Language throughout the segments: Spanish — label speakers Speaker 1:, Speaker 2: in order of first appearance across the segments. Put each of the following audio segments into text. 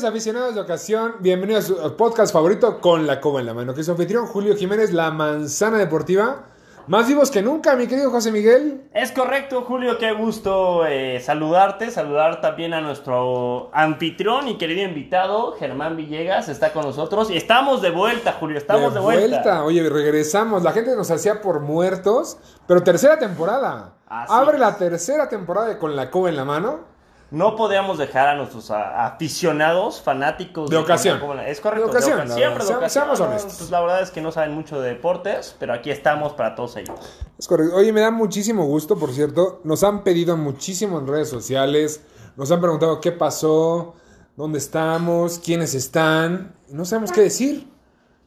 Speaker 1: Queridos aficionados de ocasión, bienvenidos a su podcast favorito con la Cuba en la mano. Que es su anfitrión Julio Jiménez, la manzana deportiva. Más vivos que nunca, mi querido José Miguel.
Speaker 2: Es correcto, Julio, qué gusto eh, saludarte, saludar también a nuestro anfitrión y querido invitado, Germán Villegas, está con nosotros y estamos de vuelta, Julio, estamos de, vuelta.
Speaker 1: Oye, regresamos. La gente nos hacía por muertos, pero tercera temporada.
Speaker 2: Así
Speaker 1: Abre
Speaker 2: es.
Speaker 1: la tercera temporada de con la Cuba en la mano.
Speaker 2: No podíamos dejar a nuestros aficionados, fanáticos
Speaker 1: De ocasión.
Speaker 2: Es correcto,
Speaker 1: De ocasión, la
Speaker 2: siempre
Speaker 1: verdad.
Speaker 2: de ocasión.
Speaker 1: seamos honestos.
Speaker 2: Pues la verdad es que no saben mucho de deportes, pero aquí estamos para todos ellos.
Speaker 1: Es correcto. Oye, me da muchísimo gusto, por cierto. Nos han pedido muchísimo en redes sociales. Nos han preguntado qué pasó, dónde estamos, quiénes están. No sabemos qué decir.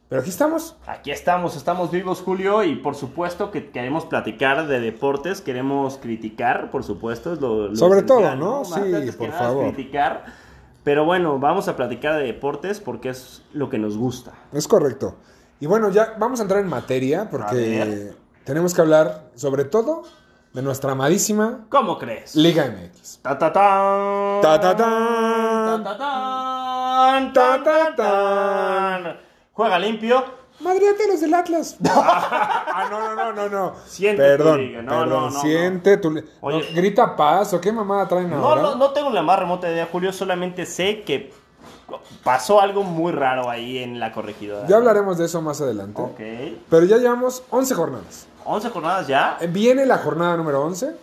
Speaker 1: Pero aquí estamos.
Speaker 2: Aquí estamos, estamos vivos, Julio, y por supuesto que queremos platicar de deportes, queremos criticar, por supuesto, es lo, lo
Speaker 1: Sobre todo, ¿no? Sí, por favor.
Speaker 2: criticar, pero bueno, vamos a platicar de deportes porque es lo que nos gusta.
Speaker 1: Es correcto. Y bueno, ya vamos a entrar en materia porque tenemos que hablar sobre todo de nuestra amadísima
Speaker 2: ¿Cómo crees?
Speaker 1: Liga MX.
Speaker 2: Ta ta tan.
Speaker 1: Ta, ta, tan.
Speaker 2: Ta ta tan.
Speaker 1: Ta, ta,
Speaker 2: Ta ta tan. Juega limpio.
Speaker 1: Madriate los del Atlas. ah, no, no, no, no, no.
Speaker 2: Siente
Speaker 1: perdón,
Speaker 2: tu liga. No,
Speaker 1: perdón,
Speaker 2: no, no,
Speaker 1: siente tu
Speaker 2: Oye.
Speaker 1: no, grita paz o qué mamada traen
Speaker 2: No,
Speaker 1: ahora.
Speaker 2: no, no tengo la más remota idea, Julio, solamente sé que pasó algo muy raro ahí en la corregidora.
Speaker 1: Ya hablaremos de eso más adelante.
Speaker 2: Ok.
Speaker 1: Pero ya llevamos 11 jornadas.
Speaker 2: 11 jornadas ya.
Speaker 1: Eh, Viene la jornada número 11,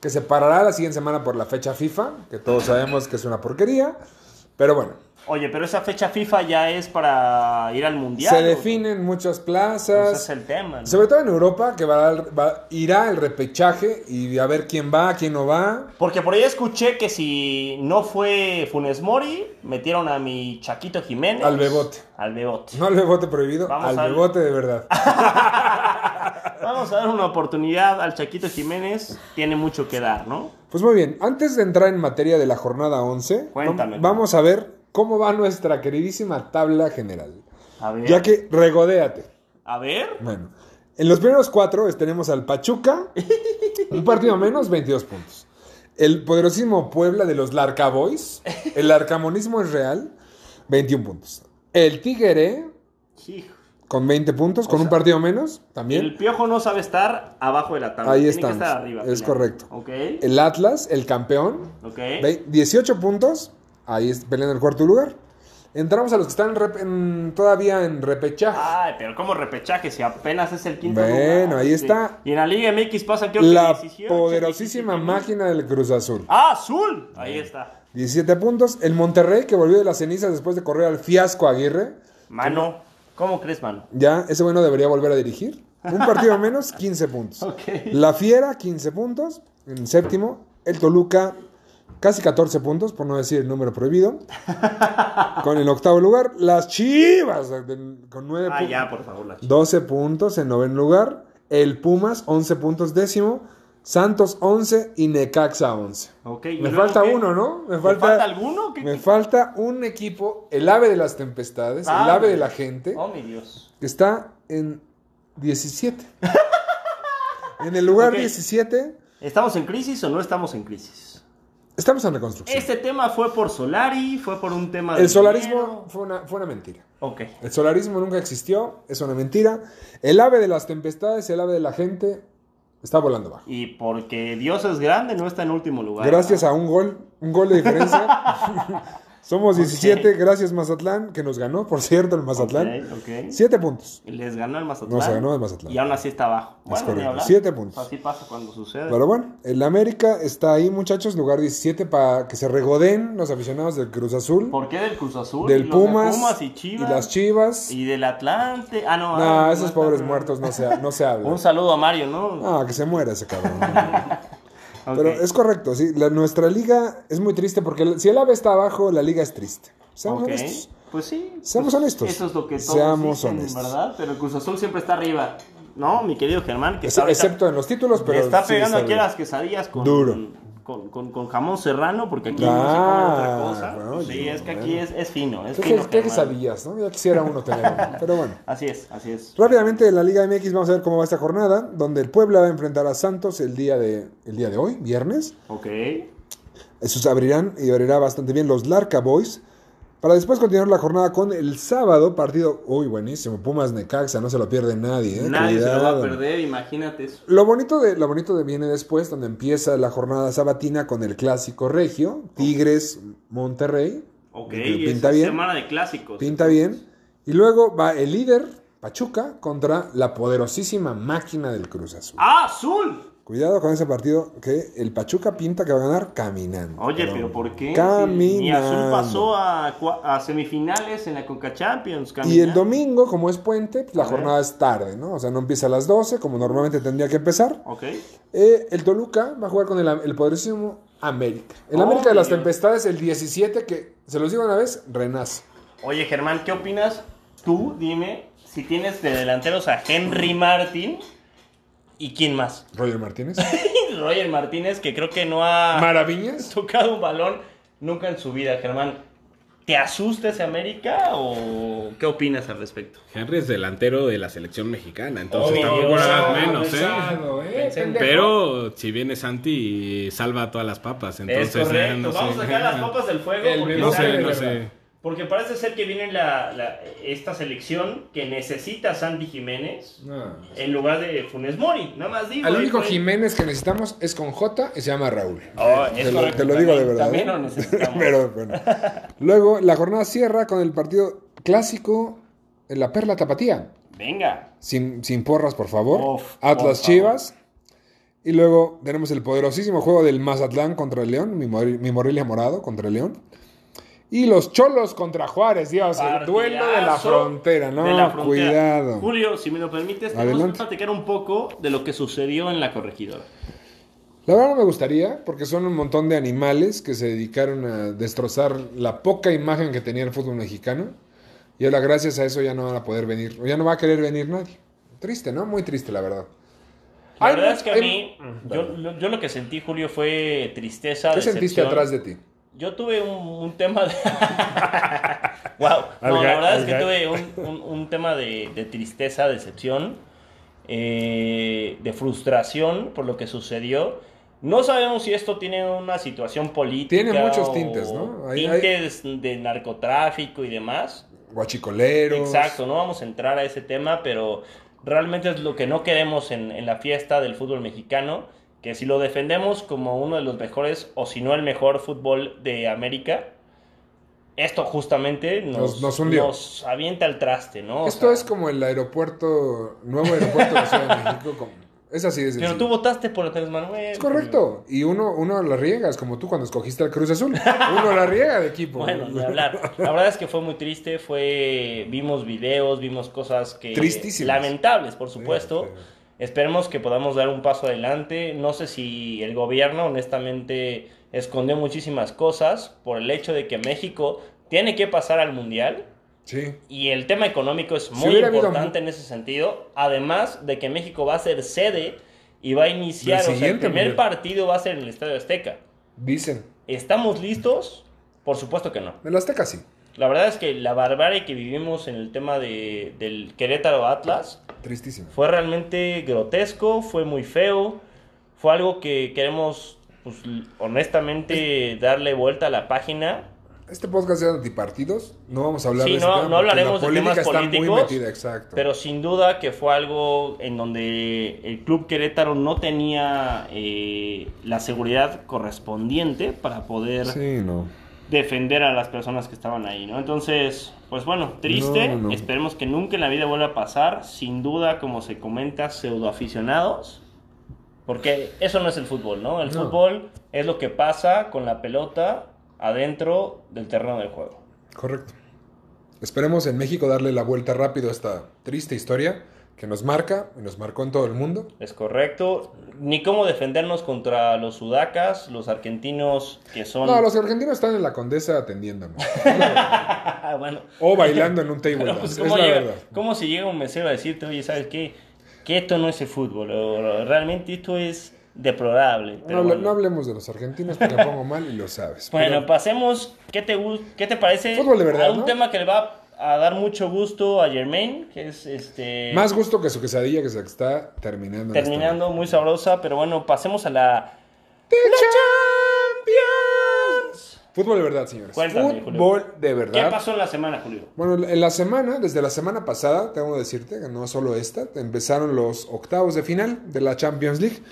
Speaker 1: que se parará la siguiente semana por la fecha FIFA, que todos sabemos que es una porquería. Pero bueno,
Speaker 2: Oye, pero esa fecha FIFA ya es para ir al mundial.
Speaker 1: se definen muchas
Speaker 2: Ese
Speaker 1: plazas.
Speaker 2: es el tema. ¿no?
Speaker 1: Sobre todo en Europa, que va va- irá el repechaje y a ver quién va, quién no va.
Speaker 2: Porque por ahí escuché que si no fue Funes Mori, metieron a mi Chaquito Jiménez.
Speaker 1: Al Bebote.
Speaker 2: Al Bebote.
Speaker 1: No al bebote prohibido,
Speaker 2: Vamos
Speaker 1: al
Speaker 2: al-
Speaker 1: bebote de verdad.
Speaker 2: Vamos a dar una oportunidad al Chaquito Jiménez. Tiene mucho que dar, ¿no?
Speaker 1: Pues muy bien, antes de entrar en materia de la jornada 11,
Speaker 2: Cuéntame.
Speaker 1: vam- vamos a ver cómo va nuestra queridísima tabla general.
Speaker 2: A ver.
Speaker 1: Ya que regodéate.
Speaker 2: A ver.
Speaker 1: Bueno, en los primeros cuatro tenemos al Pachuca, un partido menos, 22 puntos. El poderosísimo Puebla de los Larca Boys, el arcamonismo es real, 21 puntos. El Tigre,
Speaker 2: Hijo.
Speaker 1: con 20 puntos, con un partido menos,
Speaker 2: El
Speaker 1: también.
Speaker 2: piojo no sabe estar abajo de la tabla.
Speaker 1: Ahí
Speaker 2: Tiene
Speaker 1: estamos.
Speaker 2: que estar arriba.
Speaker 1: Es correcto.
Speaker 2: Ok.
Speaker 1: El Atlas, el campeón,
Speaker 2: Ok.
Speaker 1: ve- 18 puntos, ahí es peleando el cuarto lugar. Entramos a los que están en todavía en repechaje.
Speaker 2: Ay, pero como repechaje si apenas es el quinto
Speaker 1: Bueno,
Speaker 2: lugar?
Speaker 1: ahí
Speaker 2: Sí.
Speaker 1: está.
Speaker 2: Y en la Liga MX pasan creo que
Speaker 1: la
Speaker 2: 18,
Speaker 1: poderosísima
Speaker 2: 17
Speaker 1: máquina del Cruz Azul.
Speaker 2: Ah, azul. Ahí está.
Speaker 1: 17 puntos. El Monterrey, que volvió de las cenizas después de correr al fiasco Aguirre.
Speaker 2: Mano. ¿Cómo crees, mano?
Speaker 1: Ya, ese bueno debería volver a dirigir. Un partido menos, 15 puntos.
Speaker 2: Ok.
Speaker 1: La Fiera, 15 puntos. En séptimo. El Toluca, casi 14 puntos, por no decir el número prohibido. Con el octavo lugar. Las Chivas, con 9
Speaker 2: Ah,
Speaker 1: puntos.
Speaker 2: ya, por favor. La chica.
Speaker 1: 12 puntos en noveno lugar. El Pumas, 11 puntos décimo. Santos, 11 y Necaxa, 11.
Speaker 2: Ok, ¿y
Speaker 1: Me falta
Speaker 2: qué?
Speaker 1: uno, ¿no? Me
Speaker 2: ¿Te
Speaker 1: falta,
Speaker 2: falta alguno? ¿Qué-
Speaker 1: Me
Speaker 2: qué-
Speaker 1: falta un equipo, el ave de las tempestades, el
Speaker 2: Ah,
Speaker 1: ave de la gente,
Speaker 2: Oh, mi Dios.
Speaker 1: que está en 17. en el lugar
Speaker 2: Ok.
Speaker 1: 17,
Speaker 2: ¿Estamos en crisis o no estamos en crisis?
Speaker 1: Estamos en reconstrucción.
Speaker 2: Este tema fue por Solari, fue por un tema de
Speaker 1: el solarismo
Speaker 2: dinero.
Speaker 1: fue una, fue una mentira.
Speaker 2: Ok.
Speaker 1: El solarismo nunca existió, es una mentira. El ave de las tempestades, el ave de la gente, está volando bajo.
Speaker 2: Y porque Dios es grande, no está en último lugar.
Speaker 1: Gracias a un gol, un gol de diferencia. Somos 17, gracias Mazatlán, que nos ganó, por cierto, el Mazatlán.
Speaker 2: Ok, ok.
Speaker 1: 7 puntos.
Speaker 2: Les ganó el Mazatlán.
Speaker 1: Nos ganó el Mazatlán.
Speaker 2: Y aún así está abajo. Bueno, ni
Speaker 1: correcto.
Speaker 2: hablar.
Speaker 1: Siete puntos.
Speaker 2: Así pasa cuando sucede.
Speaker 1: Pero bueno, el América está ahí, muchachos, lugar 17 para que se regodeen los aficionados del Cruz Azul,
Speaker 2: ¿Por qué del Cruz Azul?
Speaker 1: del
Speaker 2: Y los de
Speaker 1: Pumas,
Speaker 2: Pumas y Chivas.
Speaker 1: las Chivas.
Speaker 2: Y del Atlante. Ah, no.
Speaker 1: No,
Speaker 2: ah,
Speaker 1: esos
Speaker 2: no,
Speaker 1: pobres
Speaker 2: no.
Speaker 1: muertos no se, no se hablan.
Speaker 2: Un saludo a Mario, ¿no?
Speaker 1: Ah, que se muera ese cabrón. Pero es correcto, sí. la- nuestra liga es muy triste porque si el AVE está abajo, la liga es triste. Seamos honestos.
Speaker 2: pues sí.
Speaker 1: Seamos
Speaker 2: pues,
Speaker 1: honestos.
Speaker 2: Eso es lo que todos
Speaker 1: Seamos
Speaker 2: dicen,
Speaker 1: honestos.
Speaker 2: ¿verdad? Pero el Cruz Azul siempre está arriba. No, mi querido Germán, que ahorita-
Speaker 1: Excepto en los títulos, pero.
Speaker 2: está
Speaker 1: sí
Speaker 2: pegando aquí a las quesadillas con,
Speaker 1: Duro.
Speaker 2: Con, con- con jamón serrano, porque aquí
Speaker 1: Ah,
Speaker 2: no se come otra cosa.
Speaker 1: bueno,
Speaker 2: sí, es que aquí es, es fino, es
Speaker 1: ¿Qué,
Speaker 2: fino.
Speaker 1: qué-
Speaker 2: Germán.
Speaker 1: quesadillas, ¿no? Ya quisiera uno tener uno, Pero bueno.
Speaker 2: Así es, así es.
Speaker 1: Rápidamente en la Liga MX vamos a ver cómo va esta jornada, donde el Puebla va a enfrentar a Santos el día de, el día de hoy, viernes.
Speaker 2: Ok.
Speaker 1: Esos abrirán y abrirá bastante bien los Larca Boys. Para después continuar la jornada con el sábado, partido, uy, buenísimo, Pumas Necaxa, no se lo pierde nadie. ¿eh?
Speaker 2: Nadie se lo va a perder, imagínate eso.
Speaker 1: Lo bonito de lo bonito de viene después, donde empieza la jornada sabatina con el clásico regio, Tigres Monterrey.
Speaker 2: Ok, es
Speaker 1: bien,
Speaker 2: semana de clásicos.
Speaker 1: pinta bien. Y luego va el líder Pachuca contra la poderosísima máquina del Cruz Azul.
Speaker 2: ¡Ah, azul!
Speaker 1: Cuidado con ese partido que el Pachuca pinta que va a ganar caminando.
Speaker 2: Oye, pero ¿por qué?
Speaker 1: Caminando.
Speaker 2: Ni azul pasó a, semifinales en la Conca Champions.
Speaker 1: Y el domingo, como es puente, pues, la
Speaker 2: A ver.
Speaker 1: jornada es tarde, ¿no? O sea, no empieza a las 12, como normalmente tendría que empezar.
Speaker 2: Ok.
Speaker 1: Eh, el Toluca va a jugar con el, el poderosísimo América. El
Speaker 2: Oh,
Speaker 1: América de las tempestades, el 17, que se los digo una vez, renace.
Speaker 2: Oye, Germán, ¿qué opinas? Tú, dime, si tienes de delanteros a Henry Martin y quién más.
Speaker 1: Roger Martínez.
Speaker 2: Roger Martínez, que creo que no ha
Speaker 1: Maravillas.
Speaker 2: tocado un balón nunca en su vida, Germán. ¿Te asusta ese América o qué opinas al respecto?
Speaker 3: Henry es delantero de la selección mexicana, entonces
Speaker 2: Obvio.
Speaker 3: tampoco
Speaker 2: Ah,
Speaker 3: menos, ¿eh?
Speaker 1: Pesado, ¿eh?
Speaker 3: Pero si viene Santi, salva todas las papas, entonces
Speaker 2: es correcto.
Speaker 3: eh, no sé.
Speaker 2: Vamos a sacar las papas del fuego.
Speaker 1: El
Speaker 2: porque
Speaker 3: No sé, no
Speaker 1: verdad.
Speaker 3: sé.
Speaker 2: Porque parece ser que viene la, la- esta selección que necesita a Santi Jiménez
Speaker 1: No.
Speaker 2: en lugar de Funes Mori. Nada más digo.
Speaker 1: Al
Speaker 2: ahí
Speaker 1: único Jiménez que necesitamos es con J y se llama Raúl.
Speaker 2: Oh,
Speaker 1: te, lo,
Speaker 2: correcto,
Speaker 1: te lo digo de
Speaker 2: también-
Speaker 1: verdad.
Speaker 2: También
Speaker 1: ¿eh?
Speaker 2: lo necesitamos.
Speaker 1: Pero bueno. Luego, la jornada cierra con el partido clásico en la Perla Tapatía.
Speaker 2: Venga.
Speaker 1: Sin, sin porras, por favor.
Speaker 2: Uf, por
Speaker 1: Atlas
Speaker 2: favor.
Speaker 1: Chivas. Y luego tenemos el poderosísimo juego del Mazatlán contra el León. Mi, Mor- mi Morelia Morado contra el León. Y los Cholos contra Juárez, Dios. El duelo de la frontera. No,
Speaker 2: de la frontera.
Speaker 1: cuidado.
Speaker 2: Julio, si me lo permites, tenemos que platicar un poco de lo que sucedió en la corregidora.
Speaker 1: La verdad no me gustaría, porque son un montón de animales que se dedicaron a destrozar la poca imagen que tenía el fútbol mexicano. Y ahora gracias a eso ya no van a poder venir, o ya no va a querer venir nadie. Triste, ¿no? Muy triste, la verdad.
Speaker 2: La
Speaker 1: Hay
Speaker 2: verdad es que a
Speaker 1: hay-
Speaker 2: mí, yo, lo- yo lo que sentí, Julio, fue tristeza.
Speaker 1: ¿Qué sentiste atrás de ti?
Speaker 2: Yo tuve un, un tema de. wow. No, la verdad es que tuve un, un- un tema de, de tristeza, decepción, eh, de frustración por lo que sucedió. No sabemos si esto tiene una situación política.
Speaker 1: Tiene muchos tintes, ¿no? Hay- hay-
Speaker 2: tintes de narcotráfico y demás.
Speaker 1: Guachicoleros.
Speaker 2: Exacto, no vamos a entrar a ese tema, pero realmente es lo que no queremos en, en la fiesta del fútbol mexicano, que si lo defendemos como uno de los mejores, o si no el mejor fútbol de América, esto justamente nos,
Speaker 1: Nos- nos hundió.
Speaker 2: nos avienta al traste, ¿no? O
Speaker 1: Esto
Speaker 2: sea,
Speaker 1: es como el aeropuerto, nuevo aeropuerto de la Ciudad de México. como- es así de
Speaker 2: Pero
Speaker 1: sencillo.
Speaker 2: tú votaste por Andrés Manuel.
Speaker 1: Es correcto. Y uno, uno la riega, es como tú cuando escogiste al Cruz Azul. Uno la riega de equipo.
Speaker 2: Bueno, ni hablar. La verdad es que fue muy triste, fue vimos videos, vimos cosas que
Speaker 1: Tristísimas.
Speaker 2: lamentables, por supuesto.
Speaker 1: Sí, sí.
Speaker 2: Esperemos que podamos dar un paso adelante. No sé si el gobierno honestamente escondió muchísimas cosas por el hecho de que México tiene que pasar al mundial
Speaker 1: Sí.
Speaker 2: y el tema económico es muy importante en ese sentido. Además de que México va a ser sede y va a iniciar,
Speaker 1: Del
Speaker 2: o sea, el primer
Speaker 1: mundial.
Speaker 2: partido va a ser en el Estadio Azteca.
Speaker 1: Dicen.
Speaker 2: ¿Estamos listos? Por supuesto que no.
Speaker 1: En la Azteca sí.
Speaker 2: La verdad es que la barbarie que vivimos en el tema de, del Querétaro Atlas
Speaker 1: Tristísimo.
Speaker 2: fue realmente grotesco, fue muy feo, fue algo que queremos, pues, honestamente, darle vuelta a la página.
Speaker 1: Este podcast es de antipartidos. No vamos a hablar
Speaker 2: Sí,
Speaker 1: de ese
Speaker 2: no-
Speaker 1: tema
Speaker 2: no hablaremos
Speaker 1: la
Speaker 2: de temas
Speaker 1: política está
Speaker 2: políticos,
Speaker 1: muy metida, exacto.
Speaker 2: Pero sin duda que fue algo en donde el Club Querétaro no tenía eh, la seguridad correspondiente para poder
Speaker 1: Sí, no.
Speaker 2: Defender a las personas que estaban ahí, ¿no? Entonces, pues bueno, triste,
Speaker 1: No, no.
Speaker 2: esperemos que nunca en la vida vuelva a pasar, sin duda, como se comenta, pseudoaficionados, porque eso no es el fútbol, ¿no? El
Speaker 1: No.
Speaker 2: fútbol es lo que pasa con la pelota adentro del terreno del juego.
Speaker 1: Correcto. Esperemos en México darle la vuelta rápido a esta triste historia. Que nos marca y nos marcó en todo el mundo.
Speaker 2: Es correcto. Ni cómo defendernos contra los sudacas, los argentinos que son...
Speaker 1: No, los argentinos están en la condesa atendiéndonos.
Speaker 2: bueno.
Speaker 1: O bailando en un table
Speaker 2: Pero,
Speaker 1: dance,
Speaker 2: pues,
Speaker 1: es
Speaker 2: ¿cómo,
Speaker 1: la
Speaker 2: llega-
Speaker 1: verdad.
Speaker 2: cómo si llega un mesero a decirte, oye, ¿sabes qué? Que esto no es el fútbol, o realmente esto es deplorable.
Speaker 1: No,
Speaker 2: Pero
Speaker 1: hable-
Speaker 2: bueno.
Speaker 1: no hablemos de los argentinos porque me pongo mal y lo sabes.
Speaker 2: Bueno,
Speaker 1: Pero-
Speaker 2: pasemos. ¿Qué te, qué te parece?
Speaker 1: Fútbol de verdad,
Speaker 2: A un
Speaker 1: ¿no?
Speaker 2: tema que le va a dar mucho gusto a Germain, que es este.
Speaker 1: más gusto que su quesadilla que se está terminando. este
Speaker 2: terminando muy sabrosa, pero bueno, pasemos a la.
Speaker 1: momento. Champions. Fútbol de verdad, señores.
Speaker 2: Cuéntame,
Speaker 1: Fútbol de
Speaker 2: ¿Qué
Speaker 1: verdad.
Speaker 2: pasó en la semana, Julio?
Speaker 1: Bueno, en la semana, desde la semana pasada, tengo que decirte que no solo esta, empezaron los octavos de final de la Champions League,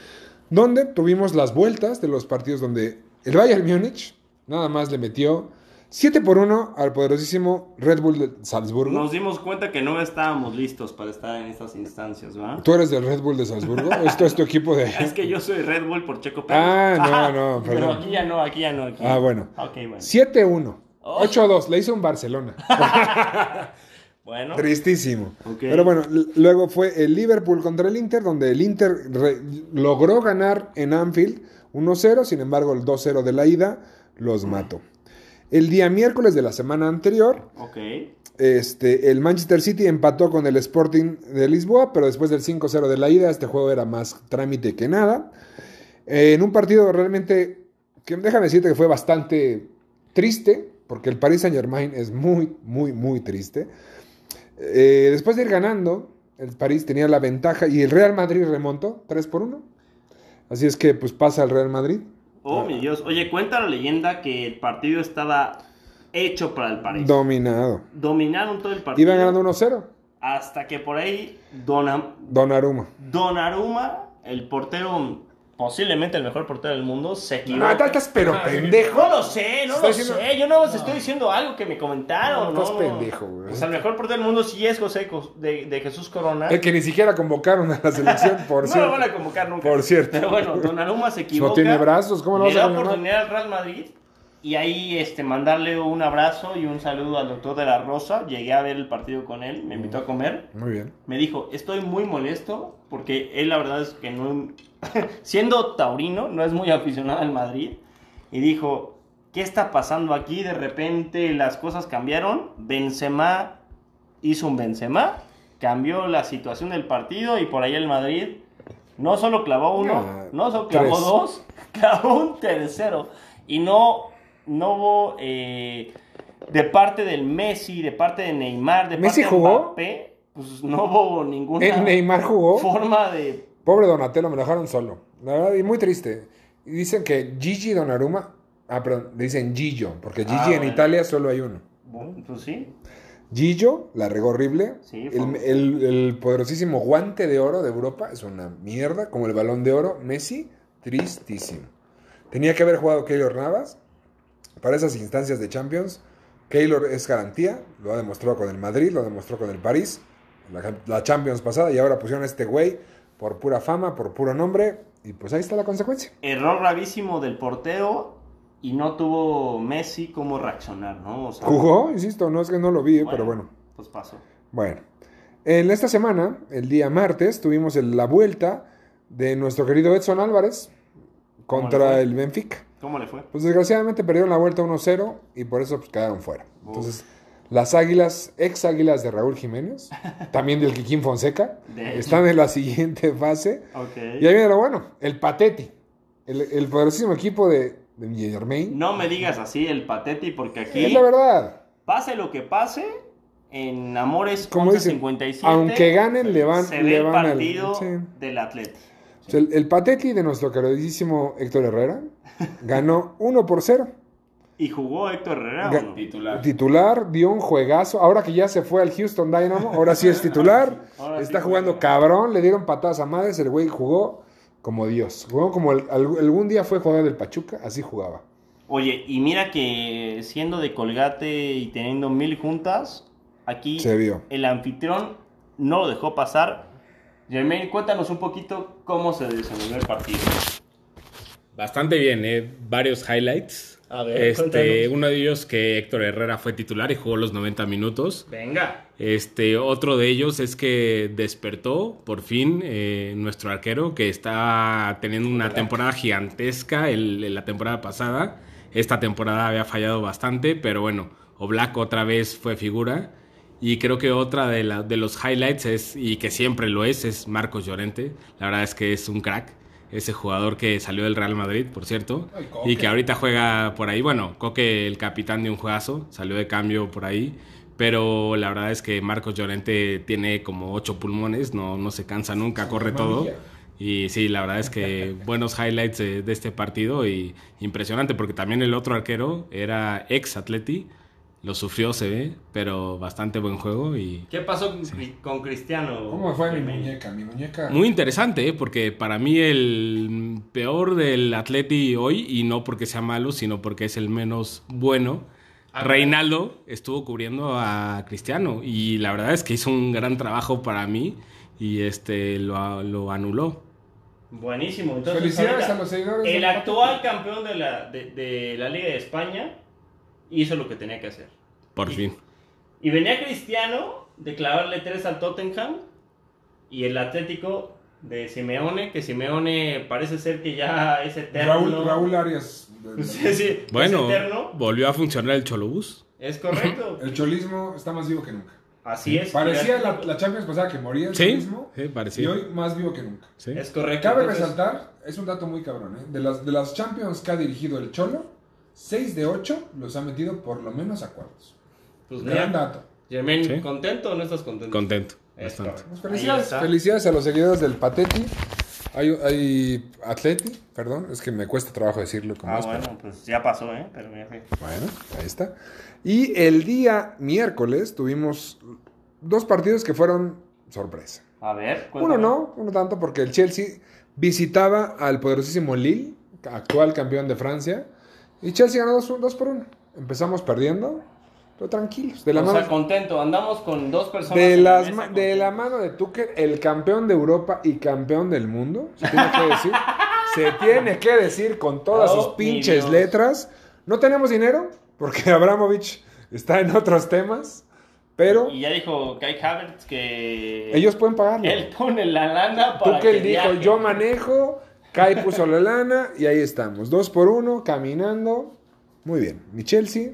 Speaker 1: donde tuvimos las vueltas de los partidos donde el Bayern Múnich nada más le metió 7 por 1 al poderosísimo Red Bull de Salzburgo.
Speaker 2: Nos dimos cuenta que no estábamos listos para estar en estas instancias, ¿va?
Speaker 1: ¿Tú eres del Red Bull de Salzburgo? ¿Esto es tu equipo de...?
Speaker 2: Es que yo soy Red Bull por Checo Pérez.
Speaker 1: Ah, no, no,
Speaker 2: Pero
Speaker 1: perdón.
Speaker 2: aquí ya no, aquí ya no. Aquí.
Speaker 1: Ah, bueno.
Speaker 2: Ok, bueno.
Speaker 1: 7-1.
Speaker 2: Oh.
Speaker 1: 8-2. Le hizo un Barcelona.
Speaker 2: Bueno.
Speaker 1: Tristísimo.
Speaker 2: Ok.
Speaker 1: Pero bueno, luego fue el Liverpool contra el Inter, donde el Inter logró ganar en Anfield 1-0, sin embargo el 2-0 de la ida los mató. El día miércoles de la semana anterior, este, el Manchester City empató con el Sporting de Lisboa, pero después del 5-0 de la ida, este juego era más trámite que nada. Eh, en un partido realmente, que déjame decirte que fue bastante triste, porque el Paris Saint Germain es muy, muy, muy triste. Eh, después de ir ganando, el París tenía la ventaja y el Real Madrid remontó 3 por 1. Así es que pues pasa el Real Madrid.
Speaker 2: Oh, mi Dios. Oye, cuenta la leyenda que el partido estaba hecho para el París.
Speaker 1: Dominado.
Speaker 2: Dominaron todo el partido.
Speaker 1: Iban ganando 1-0.
Speaker 2: Hasta que por ahí Dona-
Speaker 1: Donnarumma.
Speaker 2: Donnarumma, el portero, posiblemente el mejor portero del mundo, se
Speaker 1: No,
Speaker 2: equivocó.
Speaker 1: estás pero pendejo.
Speaker 2: No lo sé, no lo
Speaker 1: diciendo-
Speaker 2: sé. Yo no os estoy diciendo algo que me comentaron.
Speaker 1: No,
Speaker 2: No,
Speaker 1: estás
Speaker 2: no.
Speaker 1: pendejo, güey.
Speaker 2: O sea, el mejor portero del mundo sí es José de, de Jesús Corona.
Speaker 1: El que ni siquiera convocaron a la selección, por
Speaker 2: no
Speaker 1: cierto.
Speaker 2: lo van a convocar nunca.
Speaker 1: Por cierto.
Speaker 2: Pero bueno, Donnarumma se equivoca.
Speaker 1: No tiene brazos, ¿cómo
Speaker 2: Le
Speaker 1: vas a
Speaker 2: da
Speaker 1: llamar?
Speaker 2: oportunidad al Real Madrid. Y ahí este, mandarle un abrazo y un saludo al doctor de la Rosa. Llegué a ver el partido con él, me invitó a comer.
Speaker 1: Muy bien.
Speaker 2: Me dijo, estoy muy molesto porque él la verdad es que no, siendo taurino, no es muy aficionado al Madrid. Y dijo, ¿qué está pasando aquí? De repente las cosas cambiaron. Benzema hizo un Benzema, cambió la situación del partido y por ahí el Madrid no solo clavó uno,
Speaker 1: Ah,
Speaker 2: no solo clavó
Speaker 1: tres.
Speaker 2: dos, clavó un tercero. Y no, no hubo... eh, de parte del Messi, de parte de Neymar, de
Speaker 1: ¿Messi
Speaker 2: parte de
Speaker 1: jugó?
Speaker 2: Mbappé, pues no hubo ninguna
Speaker 1: ¿El Neymar jugó?
Speaker 2: forma de...
Speaker 1: Pobre Donatello, me lo dejaron solo. La verdad, y muy triste. Y dicen que Gigi Donnarumma. Ah, perdón, dicen Gillo, porque Gigi
Speaker 2: Ah,
Speaker 1: en. Italia solo hay uno.
Speaker 2: Bueno, pues sí.
Speaker 1: Gillo, la regó horrible.
Speaker 2: Sí,
Speaker 1: el, el- el poderosísimo guante de oro de Europa es una mierda, como el balón de oro. Messi, tristísimo. Tenía que haber jugado Keylor Navas para esas instancias de Champions. Keylor es garantía, lo ha demostrado con el Madrid, lo demostró con el París, la, la Champions pasada, y ahora pusieron a este güey por pura fama, por puro nombre, y pues ahí está la consecuencia.
Speaker 2: Error gravísimo del portero y no tuvo Messi cómo reaccionar, ¿no? O sea,
Speaker 1: Jugó, insisto, no es que no lo vi, pero bueno.
Speaker 2: Pues pasó.
Speaker 1: Bueno, en esta semana, el día martes, tuvimos la vuelta de nuestro querido Edson Álvarez
Speaker 2: ¿Cómo le
Speaker 1: contra el Benfica.
Speaker 2: ¿Cómo le fue?
Speaker 1: Pues desgraciadamente perdieron la vuelta 1-0 y por eso pues, quedaron fuera. Entonces, las águilas, ex águilas de Raúl Jiménez, también del Kikín Fonseca,
Speaker 2: De-
Speaker 1: están en la siguiente fase. Y ahí viene lo bueno, el Pateti, el, el poderosísimo equipo de, de.
Speaker 2: No me digas así el pateti porque aquí,
Speaker 1: Es la verdad.
Speaker 2: pase lo que pase, en Amores
Speaker 1: Como dicen,
Speaker 2: 11.57,
Speaker 1: aunque ganen, le van,
Speaker 2: se ve
Speaker 1: le
Speaker 2: el
Speaker 1: van al-
Speaker 2: partido
Speaker 1: sí.
Speaker 2: del atleta.
Speaker 1: O sea, el, el Pateti de nuestro queridísimo Héctor Herrera ganó 1 por 0.
Speaker 2: ¿Y jugó Héctor Herrera
Speaker 1: Ga-
Speaker 2: o no?
Speaker 3: Titular.
Speaker 1: Titular, dio un juegazo. Ahora que ya se fue al Houston Dynamo, ahora sí es titular.
Speaker 2: Ahora sí
Speaker 1: Está jugando cabrón, le dieron patadas a madres. El güey jugó como Dios. Jugó como el- al- algún día fue jugador del Pachuca, así jugaba.
Speaker 2: Oye, y mira que siendo de Colgate y teniendo mil juntas, aquí
Speaker 1: Se vio.
Speaker 2: el anfitrión no lo dejó pasar. Germain, cuéntanos un poquito cómo se desenvolvió el partido.
Speaker 3: Bastante bien, ¿eh? Varios highlights.
Speaker 2: A ver,
Speaker 3: Este,
Speaker 2: cuéntanos.
Speaker 3: uno de ellos que Héctor Herrera fue titular y jugó los 90 minutos.
Speaker 2: Venga.
Speaker 3: Este, otro de ellos es que despertó por fin eh, nuestro arquero que está teniendo una temporada gigantesca el- en la temporada pasada. Esta temporada había fallado bastante, pero bueno, Oblak otra vez fue figura. Y creo que otra de, la- de los highlights es, y que siempre lo es, es Marcos Llorente. La verdad es que es un crack. Ese jugador que salió del Real Madrid, por cierto. Y que ahorita juega por ahí. Bueno, Coque, el capitán de un juegazo, salió de cambio por ahí. Pero la verdad es que Marcos Llorente tiene como ocho pulmones, no, no se cansa nunca, corre todo. Y sí, la verdad es que buenos highlights de, de este partido y impresionante porque también el otro arquero era ex Atleti, lo sufrió se ve, pero bastante buen juego y
Speaker 2: ¿Qué pasó con, Cri- con Cristiano?
Speaker 1: ¿Cómo fue mi muñeca? Mi muñeca.
Speaker 3: muy interesante ¿eh? porque para mí el peor del Atleti hoy y no porque sea malo, sino porque es el menos bueno.
Speaker 2: Ah,
Speaker 3: Reinaldo estuvo cubriendo a Cristiano y la verdad es que hizo un gran trabajo para mí y este lo, lo anuló.
Speaker 2: Buenísimo. Entonces,
Speaker 1: Felicidades
Speaker 2: ahorita,
Speaker 1: a los seguidores
Speaker 2: El actual campeón de la, de, de la Liga de España hizo lo que tenía que hacer.
Speaker 3: Por
Speaker 2: Y-
Speaker 3: fin.
Speaker 2: Y venía Cristiano de clavarle tres al Tottenham y el Atlético de Simeone, que Simeone parece ser que ya es eterno.
Speaker 1: Raúl, Raúl Arias.
Speaker 2: Sí, sí,
Speaker 3: Bueno,
Speaker 2: es eterno.
Speaker 3: volvió a funcionar el Cholobús.
Speaker 2: Es correcto.
Speaker 1: El cholismo está más vivo que nunca.
Speaker 2: Así es.
Speaker 1: Parecía la, la Champions pasada que moría el
Speaker 3: Sí,
Speaker 1: cholismo.
Speaker 3: sí,
Speaker 1: Y
Speaker 3: parecía.
Speaker 1: hoy más vivo que nunca.
Speaker 3: Sí.
Speaker 2: Es correcto.
Speaker 1: Cabe
Speaker 2: Entonces,
Speaker 1: resaltar, es un dato muy cabrón, ¿eh? De las, de las Champions que ha dirigido el Cholo, 6 de 8 los ha metido por lo menos a cuartos.
Speaker 2: Pues
Speaker 1: Gran
Speaker 2: mira,
Speaker 1: dato.
Speaker 2: Germain,
Speaker 3: Sí.
Speaker 2: ¿contento o no estás contento?
Speaker 3: Contento, bastante.
Speaker 1: Pues felicidades, felicidades a los seguidores del Pateti. Hay, hay Atleti, perdón, es que me cuesta trabajo decirlo como
Speaker 2: Ah,
Speaker 1: es, pero-
Speaker 2: bueno, pues ya pasó, ¿eh? Pero mira, sí.
Speaker 1: Bueno, ahí está. Y el día miércoles tuvimos dos partidos que fueron sorpresa.
Speaker 2: A ver,
Speaker 1: Uno
Speaker 2: cuéntame.
Speaker 1: no, uno tanto, porque el Chelsea visitaba al poderosísimo Lille, actual campeón de Francia, y Chelsea ganó 2 por 1. Empezamos perdiendo, pero tranquilos. De la,
Speaker 2: o
Speaker 1: mano,
Speaker 2: sea, contento. Andamos con dos personas.
Speaker 1: de,
Speaker 2: la mesa
Speaker 1: de mano de Tuchel, el campeón de Europa y campeón del mundo. Se tiene que decir, se tiene que decir con todas
Speaker 2: Oh,
Speaker 1: sus pinches letras. No tenemos dinero, porque Abramovich está en otros temas, pero
Speaker 2: Y ya dijo Kai Havertz que.
Speaker 1: ellos pueden pagarlo.
Speaker 2: Él pone la lana para.
Speaker 1: Tuchel
Speaker 2: que
Speaker 1: dijo,
Speaker 2: viaje.
Speaker 1: yo manejo, Kai puso la lana y ahí estamos. Dos por uno, caminando. Muy bien. Mi Chelsea.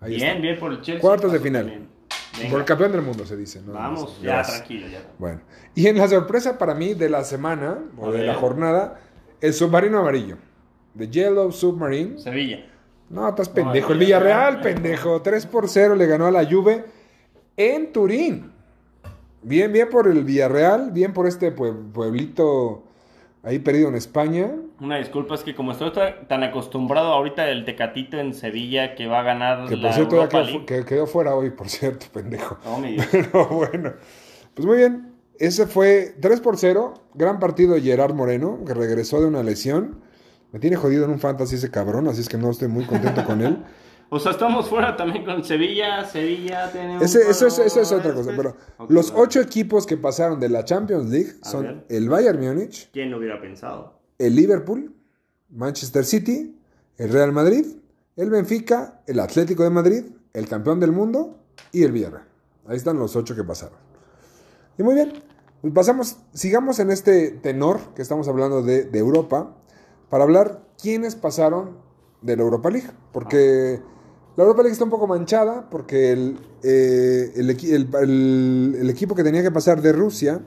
Speaker 1: Ahí
Speaker 2: Bien,
Speaker 1: está.
Speaker 2: bien por el Chelsea.
Speaker 1: Cuartos de final. Por el campeón del mundo se dice. ¿no?
Speaker 2: Vamos, ya,
Speaker 1: Gracias.
Speaker 2: tranquilo, ya.
Speaker 1: Bueno. Y en la sorpresa para mí de la semana, o
Speaker 2: A
Speaker 1: de
Speaker 2: ver.
Speaker 1: la jornada, el submarino amarillo. The Yellow Submarine.
Speaker 2: Sevilla.
Speaker 1: No, estás pendejo.
Speaker 2: el
Speaker 1: Villarreal, pendejo. 3 por 0 le ganó a la Juve en Turín. Bien, bien por el Villarreal. Bien por este pue- pueblito ahí perdido en España.
Speaker 2: Una disculpa, es que como estoy ta- tan acostumbrado ahorita del Tecatito en Sevilla que va a ganar
Speaker 1: Que por
Speaker 2: la
Speaker 1: cierto
Speaker 2: Europa
Speaker 1: quedó, que fuera hoy, por cierto, pendejo.
Speaker 2: No, mi.
Speaker 1: Pero bueno. Pues muy bien. Ese fue 3 por 0. Gran partido de Gerard Moreno, que regresó de una lesión. Me tiene jodido en un fantasy ese cabrón, así es que no estoy muy contento con él.
Speaker 2: O sea, estamos fuera también con Sevilla, Sevilla tenemos...
Speaker 1: Ese- eso, es, eso es otra cosa. Pero
Speaker 2: Ok,
Speaker 1: los
Speaker 2: vale.
Speaker 1: ocho equipos que pasaron de la Champions League son el Bayern Múnich,
Speaker 2: ¿Quién lo hubiera pensado?
Speaker 1: el Liverpool, Manchester City, el Real Madrid, el Benfica, el Atlético de Madrid, el campeón del mundo y el Villarreal. Ahí están los ocho que pasaron. Y muy bien, pues pasamos, sigamos en este tenor que estamos hablando de, de Europa para hablar quiénes pasaron de la Europa League. Porque la Europa League está un poco manchada porque el, eh, el equi- el- el- el equipo que tenía que pasar de Rusia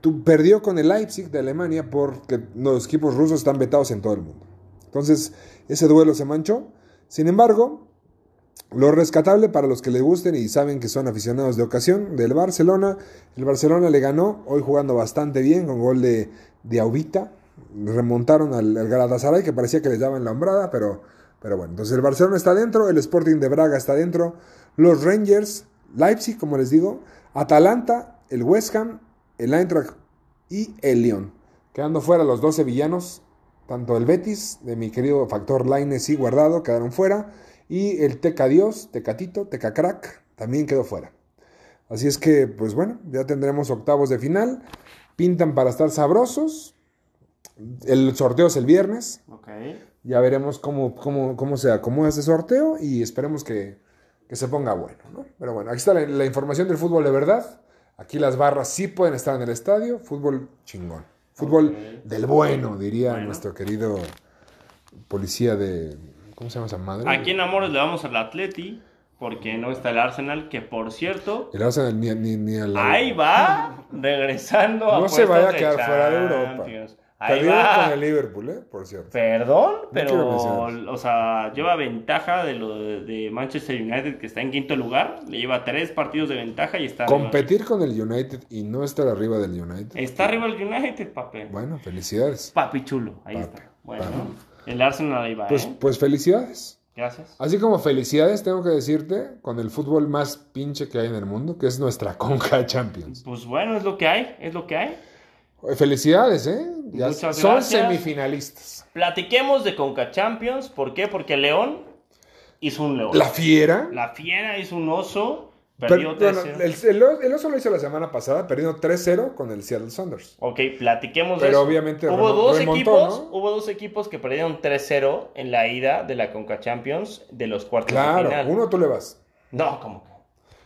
Speaker 1: tu- perdió con el Leipzig de Alemania porque los equipos rusos están vetados en todo el mundo. Entonces, ese duelo se manchó. Sin embargo, lo rescatable para los que les gusten y saben que son aficionados de ocasión del Barcelona, el Barcelona le ganó hoy jugando bastante bien con gol de, de Aubita. Remontaron al, al Galatasaray que parecía que les daban la hombrada, pero, pero bueno. Entonces el Barcelona está dentro, el Sporting de Braga está dentro, los Rangers, Leipzig, como les digo, Atalanta, el West Ham, el Eintracht y el Lyon. Quedando fuera los 12 villanos, tanto el Betis, de mi querido factor Laines y Guardado, quedaron fuera. Y el Teca Dios, Tecatito, Teca Crack, también quedó fuera. Así es que, pues bueno, ya tendremos octavos de final. Pintan para estar sabrosos. El sorteo es el viernes.
Speaker 2: Ok.
Speaker 1: Ya veremos cómo, cómo, cómo se acomoda ese sorteo y esperemos que, que se ponga bueno, ¿no? Pero bueno, aquí está la, la información del fútbol de verdad. Aquí las barras sí pueden estar en el estadio. Fútbol chingón. Fútbol del bueno, diría
Speaker 2: Bueno.
Speaker 1: nuestro querido policía de... ¿Cómo se llama esa madre?
Speaker 2: Aquí en Amores le vamos al Atleti, porque no está el Arsenal, que por cierto,
Speaker 1: El Arsenal ni, ni, ni a la...
Speaker 2: ahí va, regresando a
Speaker 1: No se vaya a quedar fuera de Europa.
Speaker 2: Va.
Speaker 1: con el Liverpool, ¿eh? Por cierto.
Speaker 2: Perdón, pero, o sea, lleva ventaja de lo de, Manchester United, que está en quinto lugar. Le lleva tres partidos de ventaja y está arriba.
Speaker 1: Competir con el United y no estar arriba del United.
Speaker 2: Está arriba el United, papi.
Speaker 1: Bueno, felicidades.
Speaker 2: Papi chulo, ahí
Speaker 1: Papi,
Speaker 2: está. Bueno,
Speaker 1: papi.
Speaker 2: el Arsenal ahí va,
Speaker 1: Pues,
Speaker 2: ¿eh?
Speaker 1: pues felicidades.
Speaker 2: Gracias.
Speaker 1: Así como felicidades, tengo que decirte, con el fútbol más pinche que hay en el mundo, que es nuestra Conca Champions.
Speaker 2: Pues bueno, es lo que hay, es lo que hay.
Speaker 1: Eh, Felicidades, ¿eh? Ya
Speaker 2: Muchas
Speaker 1: son
Speaker 2: gracias.
Speaker 1: semifinalistas.
Speaker 2: Platiquemos de Conca Champions. ¿Por qué? Porque León hizo un león.
Speaker 1: La Fiera.
Speaker 2: La Fiera hizo un oso.
Speaker 1: per-
Speaker 2: Perdió
Speaker 1: bueno,
Speaker 2: 3-0.
Speaker 1: el, el o- el oso lo hizo la semana pasada, perdiendo 3-0 con el Seattle Saunders.
Speaker 2: Ok, platiquemos de
Speaker 1: Pero
Speaker 2: eso.
Speaker 1: obviamente
Speaker 2: hubo dos
Speaker 1: remontó,
Speaker 2: equipos,
Speaker 1: ¿no?
Speaker 2: hubo dos equipos que perdieron 3-0 en la ida de la Conca Champions de los cuartos de
Speaker 1: Claro,
Speaker 2: final.
Speaker 1: uno tú le vas.
Speaker 2: No, ¿cómo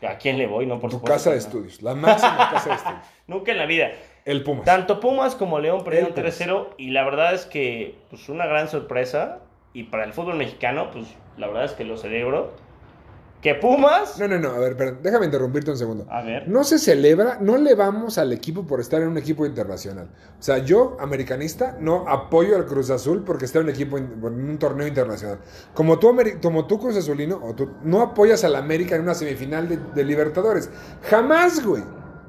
Speaker 2: que? ¿A quién le voy? No, por
Speaker 1: Tu
Speaker 2: supuesto
Speaker 1: casa de
Speaker 2: no.
Speaker 1: estudios. La máxima casa de estudios.
Speaker 2: Nunca en la vida.
Speaker 1: El Pumas.
Speaker 2: Tanto Pumas como León perdieron
Speaker 1: El Pumas.
Speaker 2: 3-0 y la verdad es que pues una gran sorpresa y para el fútbol mexicano pues la verdad es que lo celebro. Que Pumas,
Speaker 1: No, no, no. A ver, déjame interrumpirte un segundo.
Speaker 2: a ver,
Speaker 1: No se celebra, no le vamos al equipo por estar en un equipo internacional. O sea, yo, americanista, no apoyo al Cruz Azul porque está en un equipo en un torneo internacional. Como tú, como tú Cruz Azulino, o tú no apoyas al América en una semifinal de, de Libertadores. Jamás, güey.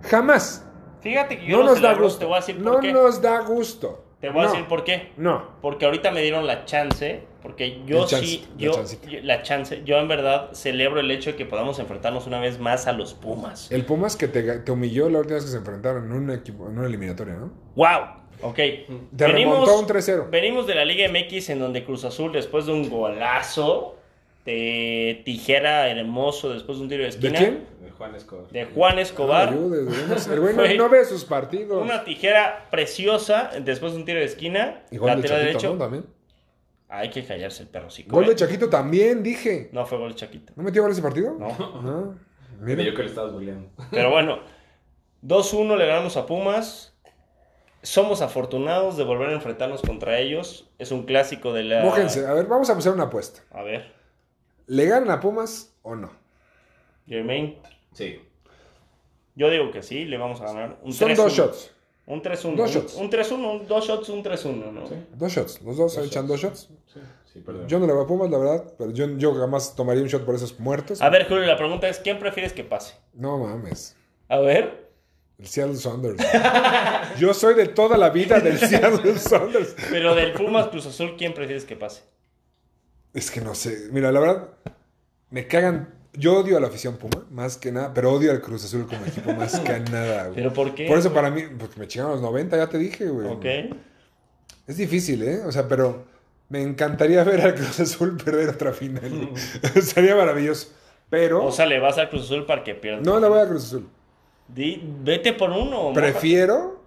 Speaker 1: Jamás.
Speaker 2: Fíjate que yo
Speaker 1: No nos da gusto.
Speaker 2: te voy a decir
Speaker 1: no
Speaker 2: por qué.
Speaker 1: nos da gusto.
Speaker 2: Te voy a decir por qué.
Speaker 1: No.
Speaker 2: Porque ahorita me dieron la chance, porque yo
Speaker 1: chance,
Speaker 2: sí, yo, la chance, yo en verdad celebro el hecho de que podamos enfrentarnos una vez más a los Pumas.
Speaker 1: El Pumas que te, te humilló la última vez que se enfrentaron en un equipo, en una eliminatoria, ¿no?
Speaker 2: ¡Wow! Ok.
Speaker 1: Te remontó un 3-0.
Speaker 2: venimos de la Liga MX en donde Cruz Azul, después de un golazo de tijera hermoso, después de un tiro de
Speaker 1: ¿De
Speaker 2: esquina,
Speaker 1: quién?
Speaker 3: Juan Escobar.
Speaker 2: de Juan Escobar.
Speaker 1: Ayudes, güey. El güey no, no ve sus partidos.
Speaker 2: Una tijera preciosa después de un tiro de esquina.
Speaker 1: Y gol de
Speaker 2: lateral
Speaker 1: Chaquito,
Speaker 2: derecho.
Speaker 1: ¿no? También.
Speaker 2: Hay que callarse el perro, sí.
Speaker 1: Gol de Chaquito también, dije.
Speaker 2: No fue gol de Chaquito.
Speaker 1: ¿No metió gol ese partido?
Speaker 2: No.
Speaker 1: No.
Speaker 3: Mira,
Speaker 1: Mira.
Speaker 3: yo que le estabas bulleando.
Speaker 2: Pero bueno, 2-1 le ganamos a Pumas. Somos afortunados de volver a enfrentarnos contra ellos. Es un clásico de la.
Speaker 1: Mójense. A ver, vamos a hacer una apuesta.
Speaker 2: A ver,
Speaker 1: ¿Le ganan a Pumas o no?
Speaker 2: Jermaine.
Speaker 3: Sí.
Speaker 2: Yo digo que sí, le vamos a ganar. Un
Speaker 1: Son
Speaker 2: 3-1.
Speaker 1: dos shots.
Speaker 2: Un 3-1.
Speaker 1: Dos shots.
Speaker 2: Un 3-1, un- dos shots, un 3-1, ¿no?
Speaker 3: Sí.
Speaker 1: Dos shots. Los dos
Speaker 3: Dos
Speaker 1: echan
Speaker 3: shots.
Speaker 1: dos shots.
Speaker 3: Sí, sí, perdón.
Speaker 1: Yo no le voy a Pumas, la verdad. Pero yo, yo jamás tomaría un shot por esos muertos.
Speaker 2: A ver, Julio, la pregunta es: ¿quién prefieres que pase?
Speaker 1: No mames.
Speaker 2: A ver.
Speaker 1: El Seattle Saunders. yo soy de toda la vida del Seattle Saunders.
Speaker 2: Pero del Pumas Cruz Azul, ¿quién prefieres que pase?
Speaker 1: Es que no sé. Mira, la verdad, me cagan. Yo odio a la afición Puma, más que nada, pero odio al Cruz Azul como equipo más que nada, güey.
Speaker 2: ¿Pero por qué?
Speaker 1: Por eso para mí, porque me chingaron los 90, ya te dije, güey.
Speaker 2: Ok.
Speaker 1: Es difícil, ¿eh? O sea, pero me encantaría ver al Cruz Azul perder otra final. Sería maravilloso. Pero
Speaker 2: O sea, le vas al Cruz Azul para que pierda.
Speaker 1: no le voy a Cruz Azul.
Speaker 2: Di- vete por uno. moja-
Speaker 1: Prefiero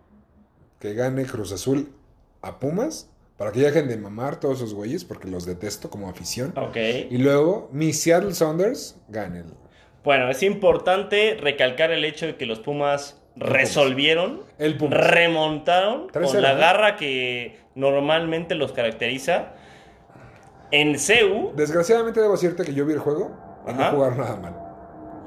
Speaker 1: que gane Cruz Azul a Pumas para que dejen de mamar todos esos güeyes porque los detesto como afición.
Speaker 2: Ok.
Speaker 1: Y luego mi Seattle Saunders gane. el-
Speaker 2: Bueno, es importante recalcar el hecho de que los Pumas resolvieron,
Speaker 1: El Pumas.
Speaker 2: remontaron
Speaker 1: 3-0,
Speaker 2: con la garra que normalmente los caracteriza. En CEU
Speaker 1: Desgraciadamente debo decirte que yo vi el juego y
Speaker 2: Ajá.
Speaker 1: no jugaron nada mal.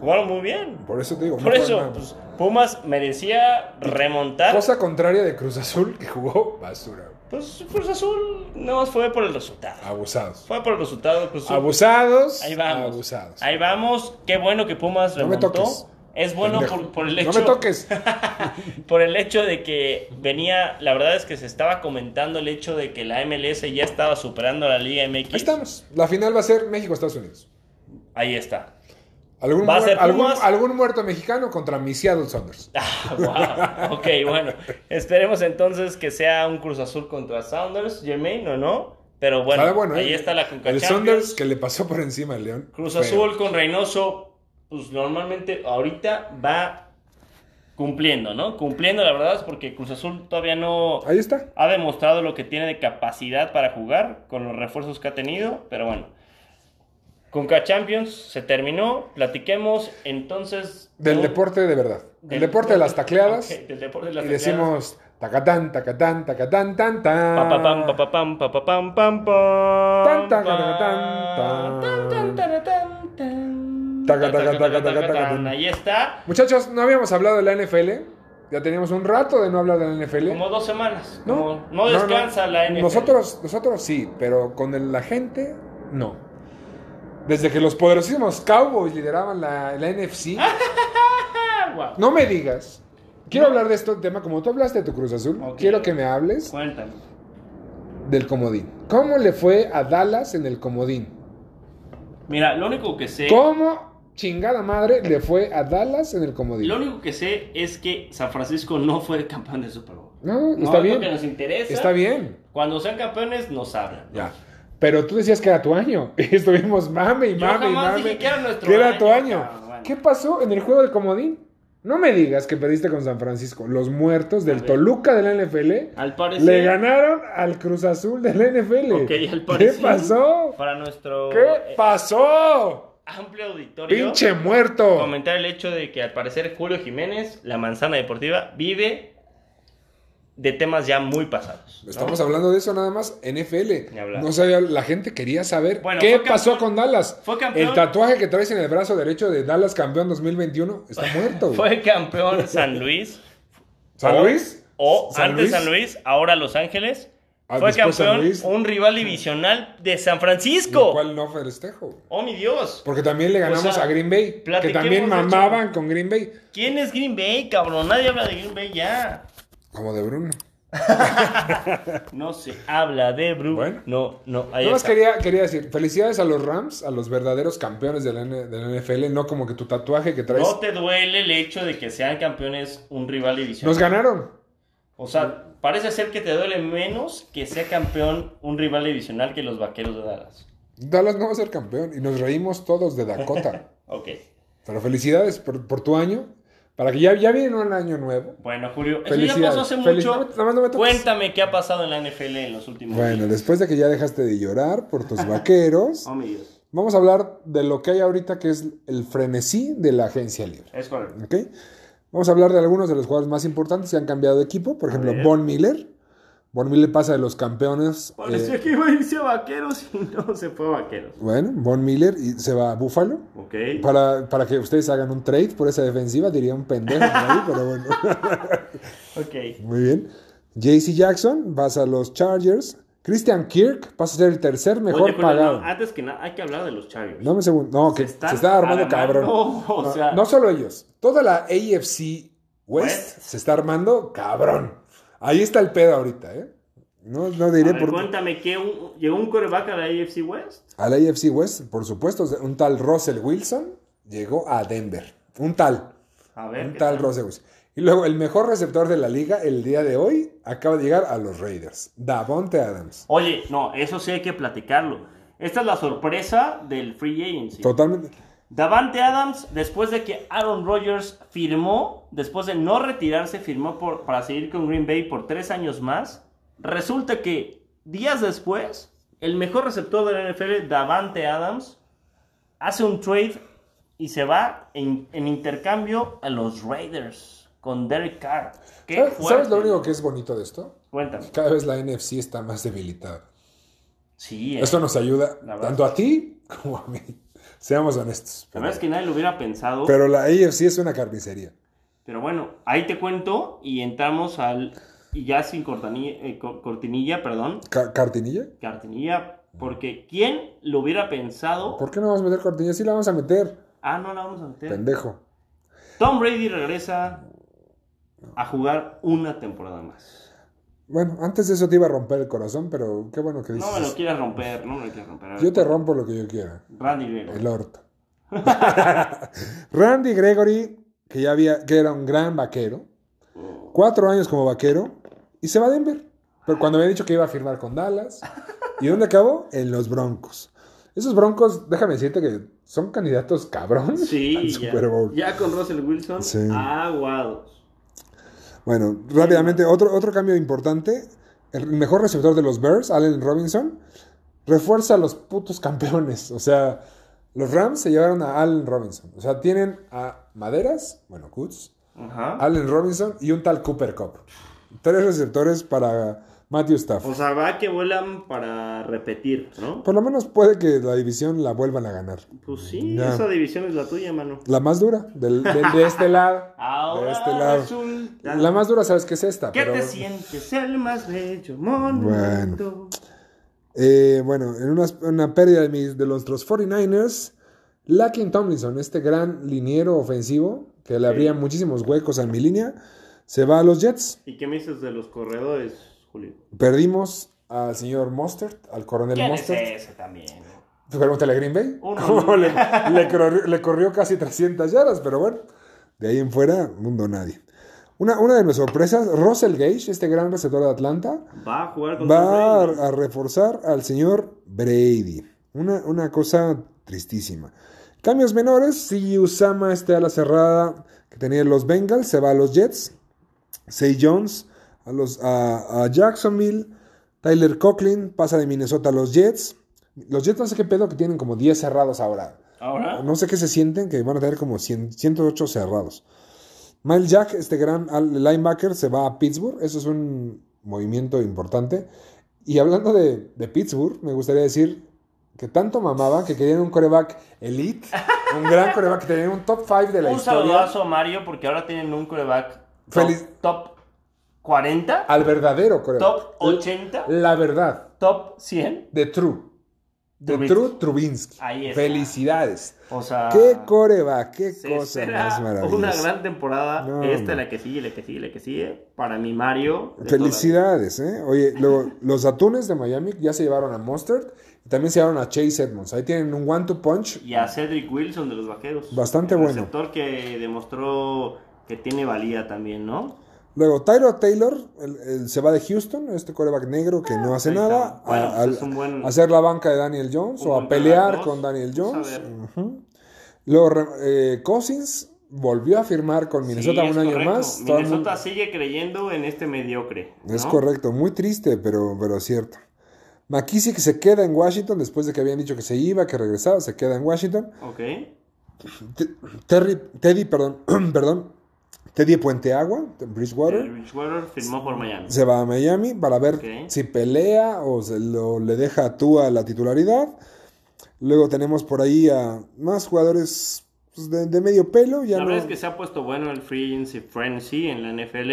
Speaker 2: jugaron muy bien.
Speaker 1: Por eso te digo,
Speaker 2: Por eso, pues, Pumas merecía remontar.
Speaker 1: Cosa contraria de Cruz Azul que jugó basura.
Speaker 2: Pues Cruz Azul no fue por el resultado.
Speaker 1: Abusados.
Speaker 2: Fue por el resultado. Cruz Azul.
Speaker 1: Abusados.
Speaker 2: Ahí vamos.
Speaker 1: Abusados.
Speaker 2: Ahí vamos. Qué bueno que Pumas
Speaker 1: No me
Speaker 2: remontó.
Speaker 1: toques.
Speaker 2: Es bueno por, por el hecho.
Speaker 1: No me toques.
Speaker 2: Por el hecho de que venía, la verdad es que se estaba comentando el hecho de que la MLS ya estaba superando a la Liga MX.
Speaker 1: Ahí estamos. La final va a ser México-Estados Unidos.
Speaker 2: Ahí está.
Speaker 1: ¿Algún,
Speaker 2: Va a ser
Speaker 1: algún, muerto mexicano contra mi Seattle Saunders.
Speaker 2: Ah, wow. Ok, bueno. Esperemos entonces que sea un Cruz Azul contra Sounders, Jermaine, ¿o no? Pero bueno, ahí
Speaker 1: ¿eh?
Speaker 2: está la Conca
Speaker 1: El
Speaker 2: Champions.
Speaker 1: Saunders que le pasó por encima al León.
Speaker 2: Cruz. Azul con Reynoso, pues normalmente ahorita va cumpliendo, ¿no? Cumpliendo, la verdad, es porque Cruz Azul todavía no
Speaker 1: Ahí está.
Speaker 2: ha demostrado lo que tiene de capacidad para jugar con los refuerzos que ha tenido, pero bueno. Conca Champions se terminó, platiquemos entonces
Speaker 1: Del
Speaker 2: ¿no?
Speaker 1: deporte de verdad.
Speaker 2: Del
Speaker 1: El deporte de las tacleadas.
Speaker 2: Ok, del deporte de las
Speaker 1: y
Speaker 2: tacleadas.
Speaker 1: decimos tacatán, tacatán, tacatán, tan, tan.
Speaker 2: Pa, pa, pam, pa, pa, pam, pa, pa, pam, pam, pam,
Speaker 1: Tan, tan, tan, tan.
Speaker 2: tan, tan, tan, tan, tan.
Speaker 1: Taca, taca,
Speaker 2: Taca,
Speaker 1: taca,
Speaker 2: taca. Ahí está.
Speaker 1: Muchachos, no habíamos hablado de la NFL. Ya teníamos un rato de no hablar de la NFL.
Speaker 2: Como dos semanas.
Speaker 1: No,
Speaker 2: Como no descansa la NFL.
Speaker 1: Nosotros, nosotros sí, pero con el- la gente, no. Desde que los poderosísimos Cowboys lideraban la, la NFC, no me digas. Quiero hablar de este tema, como tú hablaste de tu Cruz Azul,
Speaker 2: Ok.
Speaker 1: quiero que me hables
Speaker 2: Cuéntame.
Speaker 1: del comodín. ¿Cómo le fue a Dallas en el comodín?
Speaker 2: Mira, lo único que sé.
Speaker 1: ¿Cómo chingada madre le fue a Dallas en el comodín?
Speaker 2: Lo único que sé es que San Francisco no fue campeón de Super Bowl.
Speaker 1: No,
Speaker 2: No
Speaker 1: está
Speaker 2: es
Speaker 1: bien.
Speaker 2: lo que nos interesa.
Speaker 1: Está bien.
Speaker 2: Cuando sean campeones, nos hablan.
Speaker 1: Ya. Pero tú decías que era tu año. Y estuvimos mame y mame y mame.
Speaker 2: que era nuestro
Speaker 1: que era
Speaker 2: año,
Speaker 1: tu año.
Speaker 2: bueno.
Speaker 1: ¿Qué pasó en el juego del comodín? No me digas que perdiste con San Francisco. Los muertos del. Toluca de la NFL
Speaker 2: Al parecer.
Speaker 1: le ganaron al Cruz Azul de la NFL.
Speaker 2: Ok, al
Speaker 1: ¿Qué
Speaker 2: parecer.
Speaker 1: pasó?
Speaker 2: Para nuestro
Speaker 1: ¿Qué
Speaker 2: eh,
Speaker 1: pasó?
Speaker 2: amplio auditorio.
Speaker 1: Pinche muerto.
Speaker 2: Comentar el hecho de que al parecer Julio Jiménez, la manzana deportiva, vive de temas ya muy pasados. ¿no?
Speaker 1: Estamos hablando de eso nada más. NFL. No sabía, la gente quería saber
Speaker 2: Bueno,
Speaker 1: qué pasó con Dallas.
Speaker 2: fue campeón-
Speaker 1: El tatuaje que traes en el brazo derecho de Dallas campeón 2021 está muerto. güey.
Speaker 2: Fue campeón San Luis.
Speaker 1: ¿San
Speaker 2: O-
Speaker 1: Luis?
Speaker 2: O
Speaker 1: ¿San
Speaker 2: antes
Speaker 1: Luis?
Speaker 2: San Luis, ahora Los Ángeles.
Speaker 1: Ah,
Speaker 2: fue campeón un rival divisional de San
Speaker 1: Lo
Speaker 2: Francisco.
Speaker 1: cual no festejo.
Speaker 2: Oh, mi Dios.
Speaker 1: Porque también le ganamos
Speaker 2: sea,
Speaker 1: a Green Bay. Que también
Speaker 2: hecho.
Speaker 1: mamaban con Green Bay.
Speaker 2: ¿Quién es Green Bay, cabrón? Nadie habla de Green Bay ya.
Speaker 1: Como de Bruno.
Speaker 2: No se habla de Bruno.
Speaker 1: Bueno.
Speaker 2: No, no. Ahí
Speaker 1: Nada más quería, quería decir, felicidades a los Rams, a los verdaderos campeones de la, N- de la NFL, no como que tu tatuaje que traes.
Speaker 2: No te duele el hecho de que sean campeones un rival divisional.
Speaker 1: Nos ganaron.
Speaker 2: O sea, parece ser que te duele menos que sea campeón un rival divisional que los vaqueros de Dallas.
Speaker 1: Dallas no va a ser campeón. Y nos reímos todos de Dakota.
Speaker 2: Ok.
Speaker 1: Pero felicidades por, por tu año. Para que ya, ya viene un año nuevo.
Speaker 2: Bueno, Julio, eso ya pasó hace mucho.
Speaker 1: no.
Speaker 2: Cuéntame qué ha pasado en la NFL en los últimos
Speaker 1: Bueno,
Speaker 2: días.
Speaker 1: después de que ya dejaste de llorar por tus vaqueros,
Speaker 2: Oh, mi Dios.
Speaker 1: vamos a hablar de lo que hay ahorita que es el frenesí de la agencia libre.
Speaker 2: Es correcto.
Speaker 1: ¿Ok? Vamos a hablar de algunos de los jugadores más importantes que han cambiado de equipo. Por ejemplo. Von Miller. Von Miller pasa de los campeones.
Speaker 2: Parecía
Speaker 1: eh,
Speaker 2: que iba a irse a vaqueros y no se fue a vaqueros.
Speaker 1: bueno, Von Miller y se va a Buffalo.
Speaker 2: Ok.
Speaker 1: Para, para que ustedes hagan un trade por esa defensiva, diría un pendejo ahí, pero bueno.
Speaker 2: Ok.
Speaker 1: Muy bien. JC Jackson pasa a los Chargers. Christian Kirk pasa a ser el tercer mejor
Speaker 2: Oye,
Speaker 1: pagado.
Speaker 2: no, antes que nada, hay que hablar de los Chargers.
Speaker 1: No me segundo. No, que se,
Speaker 2: están
Speaker 1: está armando cabrón.
Speaker 2: o
Speaker 1: no, solo ellos. Toda la AFC West,
Speaker 2: West.
Speaker 1: se está armando cabrón. Ahí está el pedo ahorita, ¿eh? No, no diré
Speaker 2: A ver,
Speaker 1: por
Speaker 2: cuéntame, ¿qué un- ¿llegó un coreback a la AFC West?
Speaker 1: A la AFC West, por supuesto, un tal Russell Wilson llegó a Denver. Un tal.
Speaker 2: A ver.
Speaker 1: Un
Speaker 2: ¿qué
Speaker 1: tal Russell Wilson. Y luego el mejor receptor de la liga el día de hoy acaba de llegar a los Raiders. Davonte Adams.
Speaker 2: Oye, no, eso sí hay que platicarlo. Esta es la sorpresa del Free Agency.
Speaker 1: Totalmente.
Speaker 2: Davante Adams, después de que Aaron Rodgers firmó, después de no retirarse, firmó por, para seguir con Green Bay por tres años más, resulta que días después, el mejor receptor de la NFL, Davante Adams, hace un trade y se va en, en intercambio a los Raiders con Derek Carr. ¿Qué
Speaker 1: ¿Sabes, lo único que es bonito de esto?
Speaker 2: Cuéntame.
Speaker 1: Cada vez la NFC está más debilitada.
Speaker 2: Sí, eh.
Speaker 1: Esto nos ayuda tanto a ti como a mí. Seamos honestos.
Speaker 2: La verdad es que nadie lo hubiera pensado.
Speaker 1: Pero la AFC es una carnicería.
Speaker 2: Pero bueno, ahí te cuento y entramos al. Y ya sin cortanilla- eh, co- cortinilla, perdón.
Speaker 1: Ca- ¿Cartinilla?
Speaker 2: Cartinilla, porque ¿quién lo hubiera pensado?
Speaker 1: ¿Por qué no vamos a meter cortinilla? Sí la vamos a meter.
Speaker 2: Ah, no la vamos a meter.
Speaker 1: Pendejo.
Speaker 2: Tom Brady regresa a jugar una temporada más.
Speaker 1: Bueno, antes de eso te iba a romper el corazón, pero qué bueno que dices.
Speaker 2: No me lo quieras romper, no me lo quieras romper.
Speaker 1: Yo te rompo lo que yo quiera.
Speaker 2: Randy Gregory.
Speaker 1: El orto. Randy Gregory, que ya había, que era un gran vaquero. Cuatro años como vaquero. Y se va a Denver. Pero cuando había dicho que iba a firmar con Dallas. ¿Y dónde acabó? En los Broncos. Esos Broncos, déjame decirte que son candidatos cabrón
Speaker 2: Sí,
Speaker 1: al
Speaker 2: ya,
Speaker 1: Super Bowl.
Speaker 2: ya con Russell Wilson,
Speaker 1: Sí.
Speaker 2: aguados.
Speaker 1: Bueno, rápidamente, otro, otro cambio importante. El mejor receptor de los Bears, Allen Robinson, refuerza a los putos campeones. O sea, los Rams se llevaron a Allen Robinson. O sea, tienen a Maderas, bueno,
Speaker 2: Ajá.
Speaker 1: Allen Robinson y un tal Cooper Cup. Tres receptores para Matthew Staff.
Speaker 2: O sea, va que vuelan para repetir, ¿no?
Speaker 1: Por lo menos puede que la división la vuelvan a ganar.
Speaker 2: Pues sí,
Speaker 1: Ya.
Speaker 2: esa división es la tuya, mano.
Speaker 1: La más dura, del- del- de este lado.
Speaker 2: Ahora
Speaker 1: de este lado.
Speaker 2: resulta
Speaker 1: La más dura, ¿sabes qué es esta? Pero-
Speaker 2: te sientes el más bello monumento.
Speaker 1: Eh, bueno, en una, una pérdida de, mis, de nuestros 49ers, Lakin Tomlinson, este gran liniero ofensivo, que le abría muchísimos huecos a mi línea, se va a los Jets.
Speaker 2: ¿Y qué me dices de los corredores, Julio?
Speaker 1: Perdimos al señor Mostert, al coronel
Speaker 2: ¿Quién es ese también?
Speaker 1: Pregúntale a Green Bay.
Speaker 2: Uno.
Speaker 1: ¿Cómo le, le corrió, le corrió casi 300 yardas, pero bueno, de ahí en fuera, mundo nadie. Una, una de mis sorpresas, Russell Gage, este gran receptor de Atlanta,
Speaker 2: Va a jugar con
Speaker 1: va a, a reforzar al señor Brady. Una, una cosa tristísima. Cambios menores, si Usama este a la cerrada que tenía los Bengals, se va a los Jets. Say Jones a, los, a, a Jacksonville. Tyler Conklin pasa de Minnesota a los Jets. Los Jets no sé qué pedo que tienen como 10 cerrados ahora.
Speaker 2: Ahora,
Speaker 1: No sé qué se sienten, que van a tener como 100 108 cerrados. Miles Jack, este gran linebacker, se va a Pittsburgh. Eso es un movimiento importante. Y hablando de, de Pittsburgh, me gustaría decir que tanto mamaba que querían un coreback elite, un gran coreback, que tenían un top 5 de la
Speaker 2: un
Speaker 1: historia.
Speaker 2: saludazo a Mario porque ahora tienen un coreback top,
Speaker 1: Feliz-
Speaker 2: top 40,
Speaker 1: Al verdadero coreback.
Speaker 2: top 80,
Speaker 1: La verdad.
Speaker 2: top 100.
Speaker 1: De True. De
Speaker 2: Trubisky.
Speaker 1: True Trubinsky.
Speaker 2: Ahí está.
Speaker 1: Felicidades.
Speaker 2: O sea,
Speaker 1: Qué coreback, qué cosa más maravillosa.
Speaker 2: una gran temporada.
Speaker 1: No,
Speaker 2: Esta,
Speaker 1: no.
Speaker 2: la que sigue, la que sigue, la que sigue. Para mi Mario. de
Speaker 1: Felicidades, ¿eh? Oye, luego, los Atunes de Miami ya se llevaron a Mustard y también se llevaron a Chase Edmonds. Ahí tienen un one-two punch.
Speaker 2: Y a Cedric Wilson de los Vaqueros.
Speaker 1: Bastante
Speaker 2: El
Speaker 1: bueno.
Speaker 2: receptor que demostró que tiene valía también, ¿no?
Speaker 1: Luego, Tyro Taylor el- el- se va de Houston, este coreback negro que no hace
Speaker 2: ahí está.
Speaker 1: nada,
Speaker 2: Bueno,
Speaker 1: a,
Speaker 2: pues
Speaker 1: al-
Speaker 2: es un buen-
Speaker 1: a hacer la banca de Daniel Jones o a pelear con. Daniel Jones. Luego, eh, Cousins volvió a firmar con Minnesota
Speaker 2: Sí,
Speaker 1: un año más. Mundo-
Speaker 2: Minnesota sigue creyendo en este mediocre.
Speaker 1: Es correcto, muy triste, pero, pero cierto. McKissick se queda en Washington después de que habían dicho que se iba, que regresaba, se queda en Washington.
Speaker 2: Ok.
Speaker 1: Te- Terry, Teddy, perdón, perdón, Teddy Puenteagua, de Bridgewater,
Speaker 2: Bridgewater firmó por Miami.
Speaker 1: se va a Miami para ver si pelea o se lo, le deja a Tua la titularidad. Luego tenemos por ahí a más jugadores pues, de, de medio pelo. Ya
Speaker 2: La
Speaker 1: no,
Speaker 2: verdad es que se ha puesto bueno el Free Agency Frenzy en la NFL.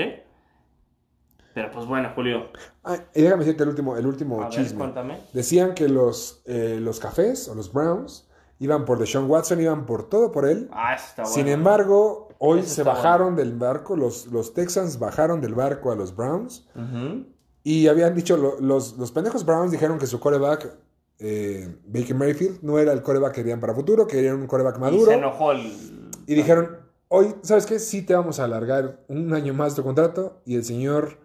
Speaker 2: Pero pues bueno, Julio.
Speaker 1: Ah, y déjame decirte el último, el último
Speaker 2: A ver,
Speaker 1: chisme.
Speaker 2: cuéntame.
Speaker 1: Decían que los, eh, los cafés o los Browns iban por Deshaun Watson, iban por todo por él.
Speaker 2: Ah, está bueno.
Speaker 1: Sin embargo, hoy
Speaker 2: Eso
Speaker 1: se bajaron del barco, los, los Texans bajaron del barco a los Browns
Speaker 2: Ujú.
Speaker 1: y habían dicho, lo- los, los pendejos Browns dijeron que su coreback, eh, Baker Mayfield, no era el coreback que querían para futuro, querían un coreback
Speaker 2: Y
Speaker 1: maduro.
Speaker 2: se enojó el.
Speaker 1: Y dijeron, hoy, ¿sabes qué? Sí te vamos a alargar un año más tu contrato. Y el señor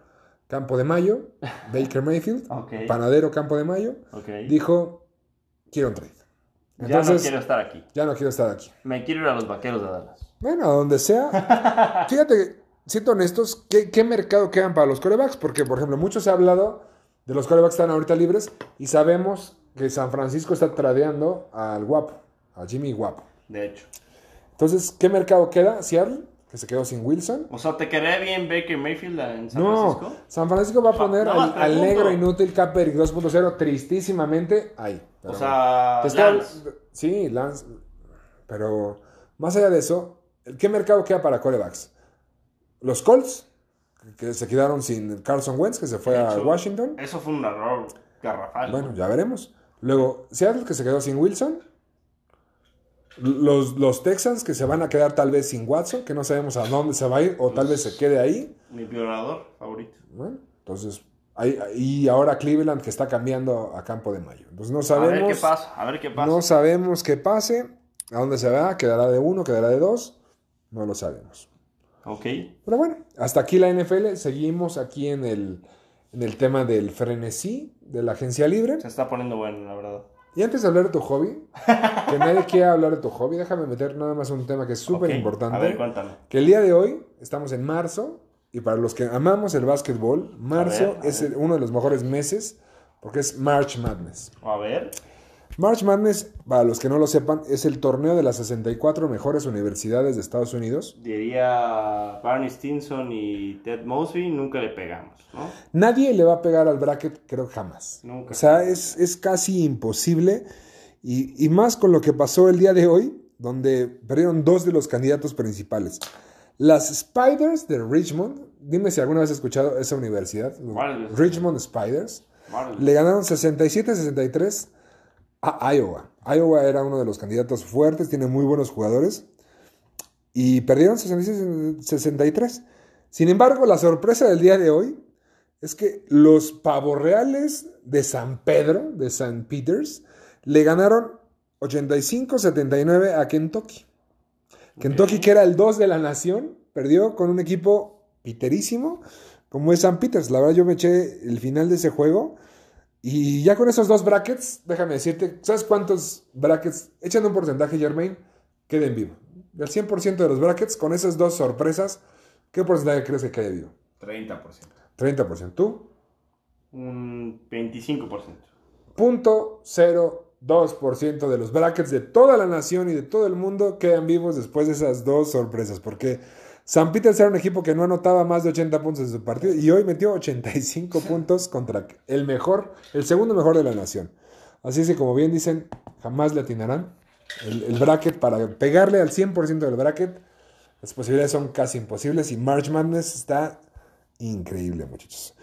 Speaker 1: Campo de Mayo, Baker Mayfield,
Speaker 2: Ok.
Speaker 1: panadero Campo de Mayo,
Speaker 2: Ok.
Speaker 1: dijo, quiero un trade.
Speaker 2: ya
Speaker 1: Entonces,
Speaker 2: no quiero estar aquí.
Speaker 1: ya no quiero estar aquí.
Speaker 2: Me quiero ir a los vaqueros de Dallas.
Speaker 1: Bueno, a donde sea. Fíjate, siendo honestos, ¿qué, qué mercado quedan para los corebacks? Porque, por ejemplo, mucho se ha hablado de los corebacks que están ahorita libres y sabemos que San Francisco está tradeando al guapo, a Jimmy Guapo.
Speaker 2: De hecho.
Speaker 1: Entonces, ¿qué mercado queda? Seattle, que se quedó sin Wilson.
Speaker 2: O sea, ¿te quedaría bien Baker Mayfield en San
Speaker 1: No,
Speaker 2: Francisco?
Speaker 1: San Francisco va a poner al, negro inútil Caperic 2.0 tristísimamente ahí. Pero
Speaker 2: O sea, Lance.
Speaker 1: Sí, Lance. Pero más allá de eso, ¿qué mercado queda para corebacks? Los Colts, que se quedaron sin Carson Wentz, que se fue a Washington.
Speaker 2: Eso fue un error garrafal.
Speaker 1: Bueno, ya veremos. Luego, Seattle, que se quedó sin Wilson. Los, los Texans, que se van a quedar tal vez sin Watson, que no sabemos a dónde se va a ir, o tal vez se quede ahí.
Speaker 2: Mi violador favorito.
Speaker 1: Bueno, entonces, ahí- y ahora Cleveland que está cambiando a campo de mayo. Entonces no
Speaker 2: A
Speaker 1: sabemos.
Speaker 2: ver qué pasa, a ver qué pasa.
Speaker 1: No sabemos qué pase, a dónde se va, quedará de uno, quedará de dos, no lo sabemos.
Speaker 2: Ok.
Speaker 1: Pero bueno, hasta aquí la NFL, seguimos aquí en el, en el tema del frenesí de la agencia libre.
Speaker 2: Se está poniendo bueno, la verdad.
Speaker 1: Y antes de hablar de tu hobby, que nadie quiera hablar de tu hobby, déjame meter nada más un tema que es súper importante.
Speaker 2: A ver, cuéntame.
Speaker 1: Que el día de hoy, estamos en marzo, y para los que amamos el básquetbol, marzo
Speaker 2: A ver, a
Speaker 1: es uno de los mejores meses porque es March Madness.
Speaker 2: A ver.
Speaker 1: March Madness, para los que no lo sepan, es el torneo de las 64 mejores universidades de Estados Unidos.
Speaker 2: Diría Barney Stinson y Ted Mosby, nunca le pegamos, ¿no?
Speaker 1: Nadie le va a pegar al bracket, creo jamás.
Speaker 2: Nunca.
Speaker 1: O sea, es, es casi imposible. Y, y más con lo que pasó el día de hoy, donde perdieron dos de los candidatos principales. Las Spiders de Richmond, dime si alguna vez has escuchado esa universidad. Richmond Spiders, le ganaron 67-63 a Iowa. Iowa era uno de los candidatos fuertes, tiene muy buenos jugadores. Y perdieron 66-63. Sin embargo, la sorpresa del día de hoy es que los pavorreales de San Pedro, de San Peters, le ganaron 85-79 a Kentucky. Kentucky, que era el 2 de la nación, perdió con un equipo piterísimo como es San Peters. La verdad, yo me eché el final de ese juego. Y ya con esos dos brackets, déjame decirte, ¿sabes cuántos brackets? Echando un porcentaje, Germain, queden vivo. Del 100% de los brackets, con esas dos sorpresas, ¿qué porcentaje crees que quede vivo?
Speaker 3: 30%.
Speaker 1: 30%. ¿Tú?
Speaker 2: Un 25%.
Speaker 1: Punto 0.02% de los brackets de toda la nación y de todo el mundo quedan vivos después de esas dos sorpresas. Porque San Peters era un equipo que no anotaba más de 80 puntos en su partido y hoy metió 85 puntos contra el mejor, el segundo mejor de la nación. Así es que, como bien dicen, jamás le atinarán. El, el bracket, para pegarle al 100% del bracket, las posibilidades son casi imposibles y March Madness está increíble, muchachos.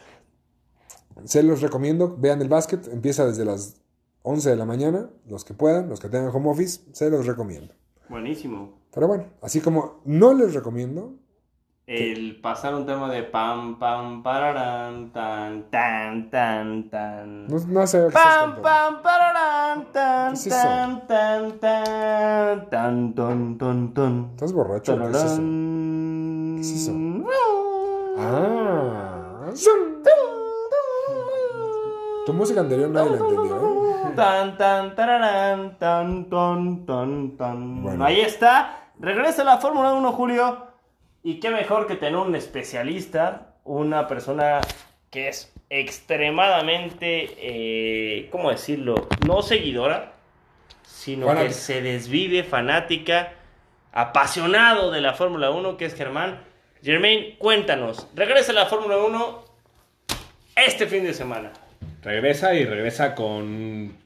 Speaker 1: Se los recomiendo, vean el básquet, empieza desde las 11 de la mañana, los que puedan, los que tengan home office, se los recomiendo.
Speaker 2: Buenísimo.
Speaker 1: Pero bueno, así como no les recomiendo,
Speaker 2: El pasar un tema de pam, pam, pararán, tan, tan, tan, tan.
Speaker 1: no, no sé qué
Speaker 2: Pam, pam, pararán, tan,
Speaker 1: ¿Qué es
Speaker 2: tan, tan, tan, tan, ton, ton, ton.
Speaker 1: ¿Estás borracho? ¿Qué es eso? ¿Qué es eso? Ah, zum. tu música anterior nadie la entendió, ¿eh?
Speaker 2: Tan, tan, tararán, tan, ton, ton, ton.
Speaker 1: Bueno.
Speaker 2: Ahí está. Regresa la Fórmula 1, Julio. Y qué mejor que tener un especialista, una persona que es extremadamente, eh, ¿cómo decirlo? No seguidora, sino que se desvive, fanática, apasionado de la Fórmula 1, que es Germán. Germain, cuéntanos, regresa la Fórmula 1 este fin de semana.
Speaker 3: Regresa y regresa con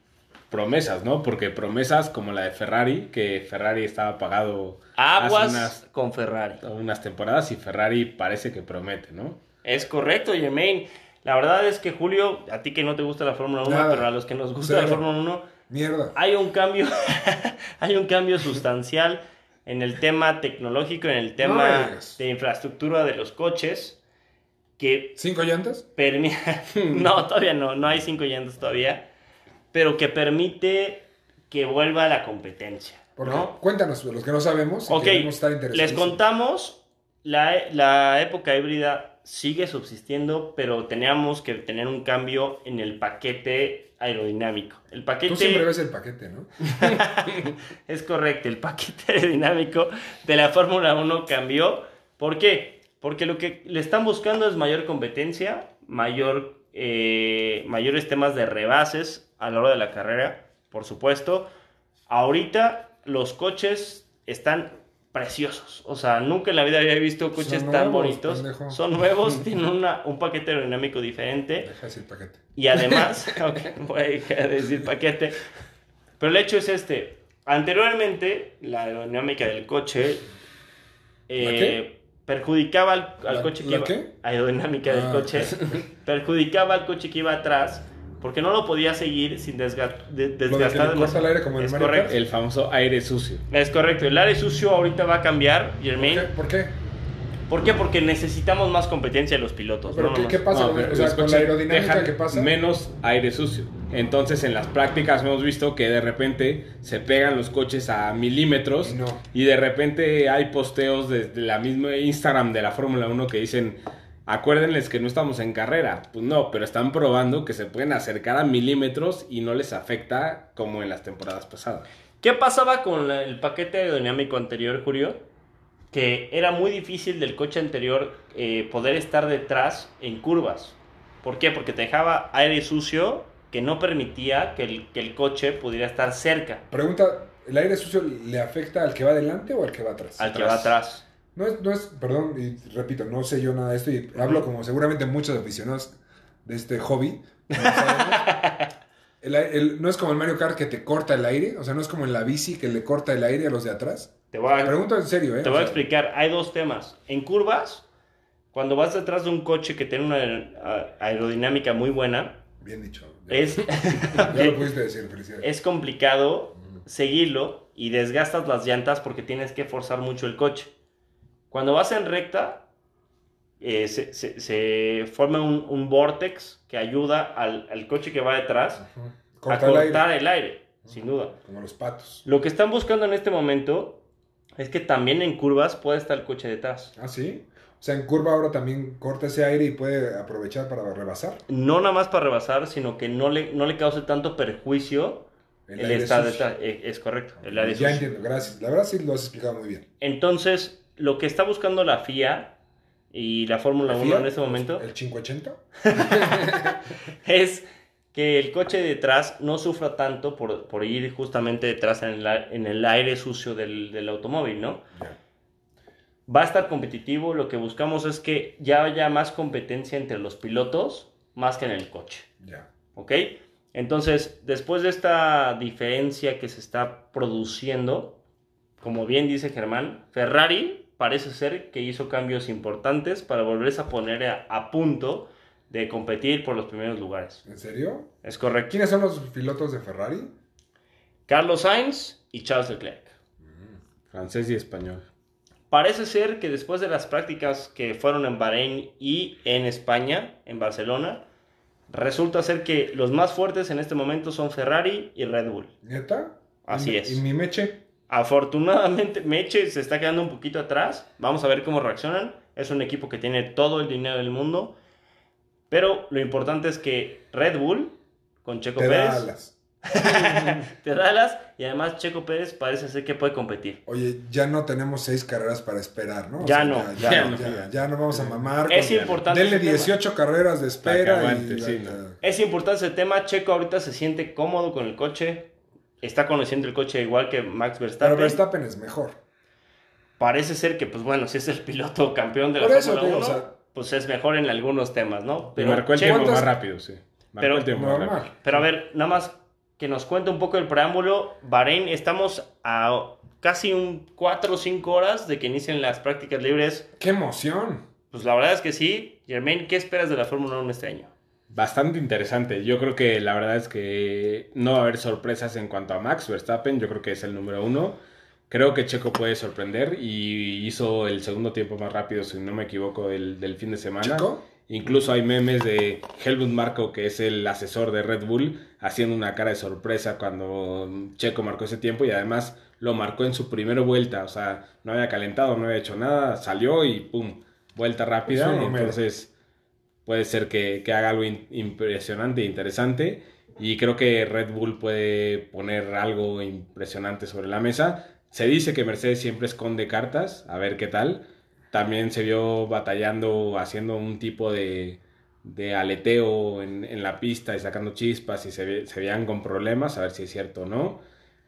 Speaker 3: promesas, ¿no? Porque promesas como la de Ferrari, que Ferrari estaba pagado
Speaker 2: Aguas
Speaker 3: hace unas,
Speaker 2: con Ferrari.
Speaker 3: unas temporadas y Ferrari parece que promete, ¿no?
Speaker 2: Es correcto, Germain. La verdad es que Julio, a ti que no te gusta la Fórmula 1,
Speaker 1: Nada.
Speaker 2: pero a los que nos gusta
Speaker 1: Cero.
Speaker 2: la Fórmula 1,
Speaker 1: Mierda.
Speaker 2: hay un cambio, hay un cambio sustancial en el tema tecnológico, en el tema de infraestructura de los coches, que
Speaker 1: ¿Cinco llantas?
Speaker 2: no, todavía no, no hay cinco llantas todavía, pero que permite que vuelva a la competencia. ¿no?
Speaker 1: Cuéntanos, los que no sabemos,
Speaker 2: Ok,
Speaker 1: estar interesados.
Speaker 2: les contamos, la, la época híbrida sigue subsistiendo, pero teníamos que tener un cambio en el paquete aerodinámico. El
Speaker 1: Tú siempre
Speaker 2: paquete
Speaker 1: ves el paquete, ¿no?
Speaker 2: es correcto, el paquete aerodinámico de la Fórmula 1 cambió. ¿Por qué? Porque lo que le están buscando es mayor competencia, mayor, eh, mayores temas de rebases a la hora de la carrera, por supuesto. Ahorita los coches están preciosos. O sea, nunca en la vida había visto coches
Speaker 1: Son
Speaker 2: tan
Speaker 1: nuevos,
Speaker 2: bonitos.
Speaker 1: pendejo.
Speaker 2: Son nuevos, tienen una, un paquete aerodinámico diferente.
Speaker 1: Deja así el paquete.
Speaker 2: Y además, ok, voy a dejar de decir paquete. Pero el hecho es este. Anteriormente, la aerodinámica del coche eh, perjudicaba al, al
Speaker 1: ¿La-
Speaker 2: coche que iba.
Speaker 1: qué?
Speaker 2: Aerodinámica del
Speaker 1: Ah,
Speaker 2: coche. perjudicaba al coche que iba atrás porque no lo podía seguir sin desga- de-
Speaker 1: que le
Speaker 2: desgastar
Speaker 1: corta el aire como en
Speaker 2: Es correcto.
Speaker 3: El famoso aire sucio.
Speaker 2: Es correcto. El aire sucio ahorita va a cambiar,
Speaker 1: ¿Por
Speaker 2: Germain.
Speaker 1: qué? ¿Por qué?
Speaker 2: ¿Por qué? Porque necesitamos más competencia de los pilotos.
Speaker 1: ¿Pero
Speaker 2: no
Speaker 1: qué, pasa?
Speaker 3: No,
Speaker 1: con-
Speaker 3: pero
Speaker 1: o sea,
Speaker 3: los
Speaker 1: con la aerodinámica que pasa.
Speaker 3: Menos aire sucio. Entonces en las prácticas hemos visto que de repente se pegan los coches a milímetros
Speaker 1: Y no.
Speaker 3: y de repente hay posteos desde la misma Instagram de la Fórmula 1 que dicen, acuérdenles que no estamos en carrera. Pues no, pero están probando que se pueden acercar a milímetros y no les afecta como en las temporadas pasadas.
Speaker 2: ¿Qué pasaba con la- el paquete aerodinámico anterior, Julio? que era muy difícil del coche anterior eh, poder estar detrás en curvas. ¿Por qué? Porque te dejaba aire sucio que no permitía que el, que el coche pudiera estar cerca
Speaker 1: Pregunta, ¿el aire sucio le afecta al que va adelante o al que va atrás?
Speaker 2: al que va atrás.
Speaker 1: No es, no es, perdón, y repito, no sé yo nada de esto y hablo como seguramente muchos aficionados de este hobby. no sabemos. El ai- el- no es como el Mario Kart que te corta el aire, o sea, no es como en la bici que le corta el aire a los de atrás.
Speaker 2: Te voy a,
Speaker 1: Pregunto en serio, ¿eh?
Speaker 2: te
Speaker 1: O
Speaker 2: voy a explicar. Hay dos temas. En curvas, cuando vas detrás de un coche que tiene una aerodinámica muy buena,
Speaker 1: Bien dicho. Ya,
Speaker 2: es,
Speaker 1: ya lo pudiste decir, felicidades.
Speaker 2: es complicado seguirlo y desgastas las llantas porque tienes que forzar mucho el coche. Cuando vas en recta, eh, se, se- se forma un, un vortex que ayuda al, al coche que va detrás a
Speaker 1: Corta el aire,
Speaker 2: cortar el aire, sin duda.
Speaker 1: como los patos.
Speaker 2: Lo que están buscando en este momento es que también en curvas pueda estar el coche detrás.
Speaker 1: ¿Ah, sí? O sea, en curva ahora también corta ese aire y puede aprovechar para rebasar.
Speaker 2: No nada más para rebasar, sino que no le, no le cause tanto perjuicio
Speaker 1: El
Speaker 2: el,
Speaker 1: aire
Speaker 2: estar
Speaker 1: sucio.
Speaker 2: detrás. Eh, Es correcto, el aire
Speaker 1: ya
Speaker 2: sucio.
Speaker 1: entiendo, gracias. La verdad sí lo has explicado muy bien.
Speaker 2: Entonces, lo que está buscando la FIA y la Fórmula 1 en este momento
Speaker 1: ¿El 580?
Speaker 2: es que el coche detrás no sufra tanto por, por ir justamente detrás en el, en el aire sucio del, del automóvil, ¿no? Va a estar competitivo, lo que buscamos es que ya haya más competencia entre los pilotos más que en el coche.
Speaker 1: Ya.
Speaker 2: ¿Ok? Entonces, después de esta diferencia que se está produciendo, como bien dice Germán, Ferrari parece ser que hizo cambios importantes para volverse a poner a, a punto de competir por los primeros lugares.
Speaker 1: ¿En serio?
Speaker 2: Es correcto.
Speaker 1: ¿Quiénes son los pilotos de Ferrari?
Speaker 2: Carlos Sainz y Charles Leclerc.
Speaker 3: Francés y español.
Speaker 2: Parece ser que después de las prácticas que fueron en Bahrein y en España, en Barcelona, resulta ser que los más fuertes en este momento son Ferrari y Red Bull.
Speaker 1: ¿Neta?
Speaker 2: Así
Speaker 1: ¿Y,
Speaker 2: es.
Speaker 1: ¿Y mi meche?
Speaker 2: Afortunadamente, Meche se está quedando un poquito atrás. Vamos a ver cómo reaccionan. Es un equipo que tiene todo el dinero del mundo. Pero lo importante es que Red Bull, con Checo
Speaker 1: Te
Speaker 2: Pérez,
Speaker 1: da alas.
Speaker 2: te da alas. Y además Checo Pérez parece ser que puede competir.
Speaker 1: Oye, ya no tenemos seis carreras para esperar, ¿no? O
Speaker 2: Ya
Speaker 1: sea,
Speaker 2: no,
Speaker 1: Ya,
Speaker 2: ya
Speaker 1: no,
Speaker 3: no.
Speaker 1: ya, ya no vamos a mamar.
Speaker 2: Es
Speaker 1: con-
Speaker 2: importante
Speaker 1: Denle
Speaker 2: ese tema.
Speaker 1: 18 carreras de espera.
Speaker 2: Es importante ese tema. Checo ahorita se siente cómodo con el coche. Está conociendo el coche igual que Max Verstappen.
Speaker 1: Pero Verstappen es mejor.
Speaker 2: Parece ser que, pues bueno, si es el piloto campeón de la
Speaker 1: Por
Speaker 2: Fórmula
Speaker 1: digo,
Speaker 2: 1,
Speaker 1: o sea-
Speaker 2: pues es mejor en algunos temas, ¿no?
Speaker 3: Pero marcó el tiempo
Speaker 1: ¿cuántas-
Speaker 3: más rápido, sí. Marcó
Speaker 2: Pero-
Speaker 3: el tiempo más rápido.
Speaker 2: Pero a ver, nada más que nos cuente un poco el preámbulo. Bahrein, estamos a casi un 4 o 5 horas de que inicien las prácticas libres.
Speaker 1: ¡Qué emoción!
Speaker 2: Pues la verdad es que sí. Germain, ¿qué esperas de la Fórmula 1 este año?
Speaker 3: Bastante interesante. Yo creo que la verdad es que no va a haber sorpresas en cuanto a Max Verstappen. Yo creo que es el número uno. Creo que Checo puede sorprender y hizo el segundo tiempo más rápido, si no me equivoco, del, del fin de semana.
Speaker 1: ¿Chico?
Speaker 3: Incluso hay memes de Helmut Marko, que es el asesor de Red Bull, haciendo una cara de sorpresa cuando Checo marcó ese tiempo y además lo marcó en su primera vuelta. O sea, no había calentado, no había hecho nada, salió y pum, vuelta rápida. Entonces puede ser que, que haga algo impresionante e interesante. Y creo que Red Bull puede poner algo impresionante sobre la mesa. Se dice que Mercedes siempre esconde cartas, a ver qué tal. También se vio batallando, haciendo un tipo de, de aleteo en, en la pista y sacando chispas y se, ve- se veían con problemas, a ver si es cierto o no.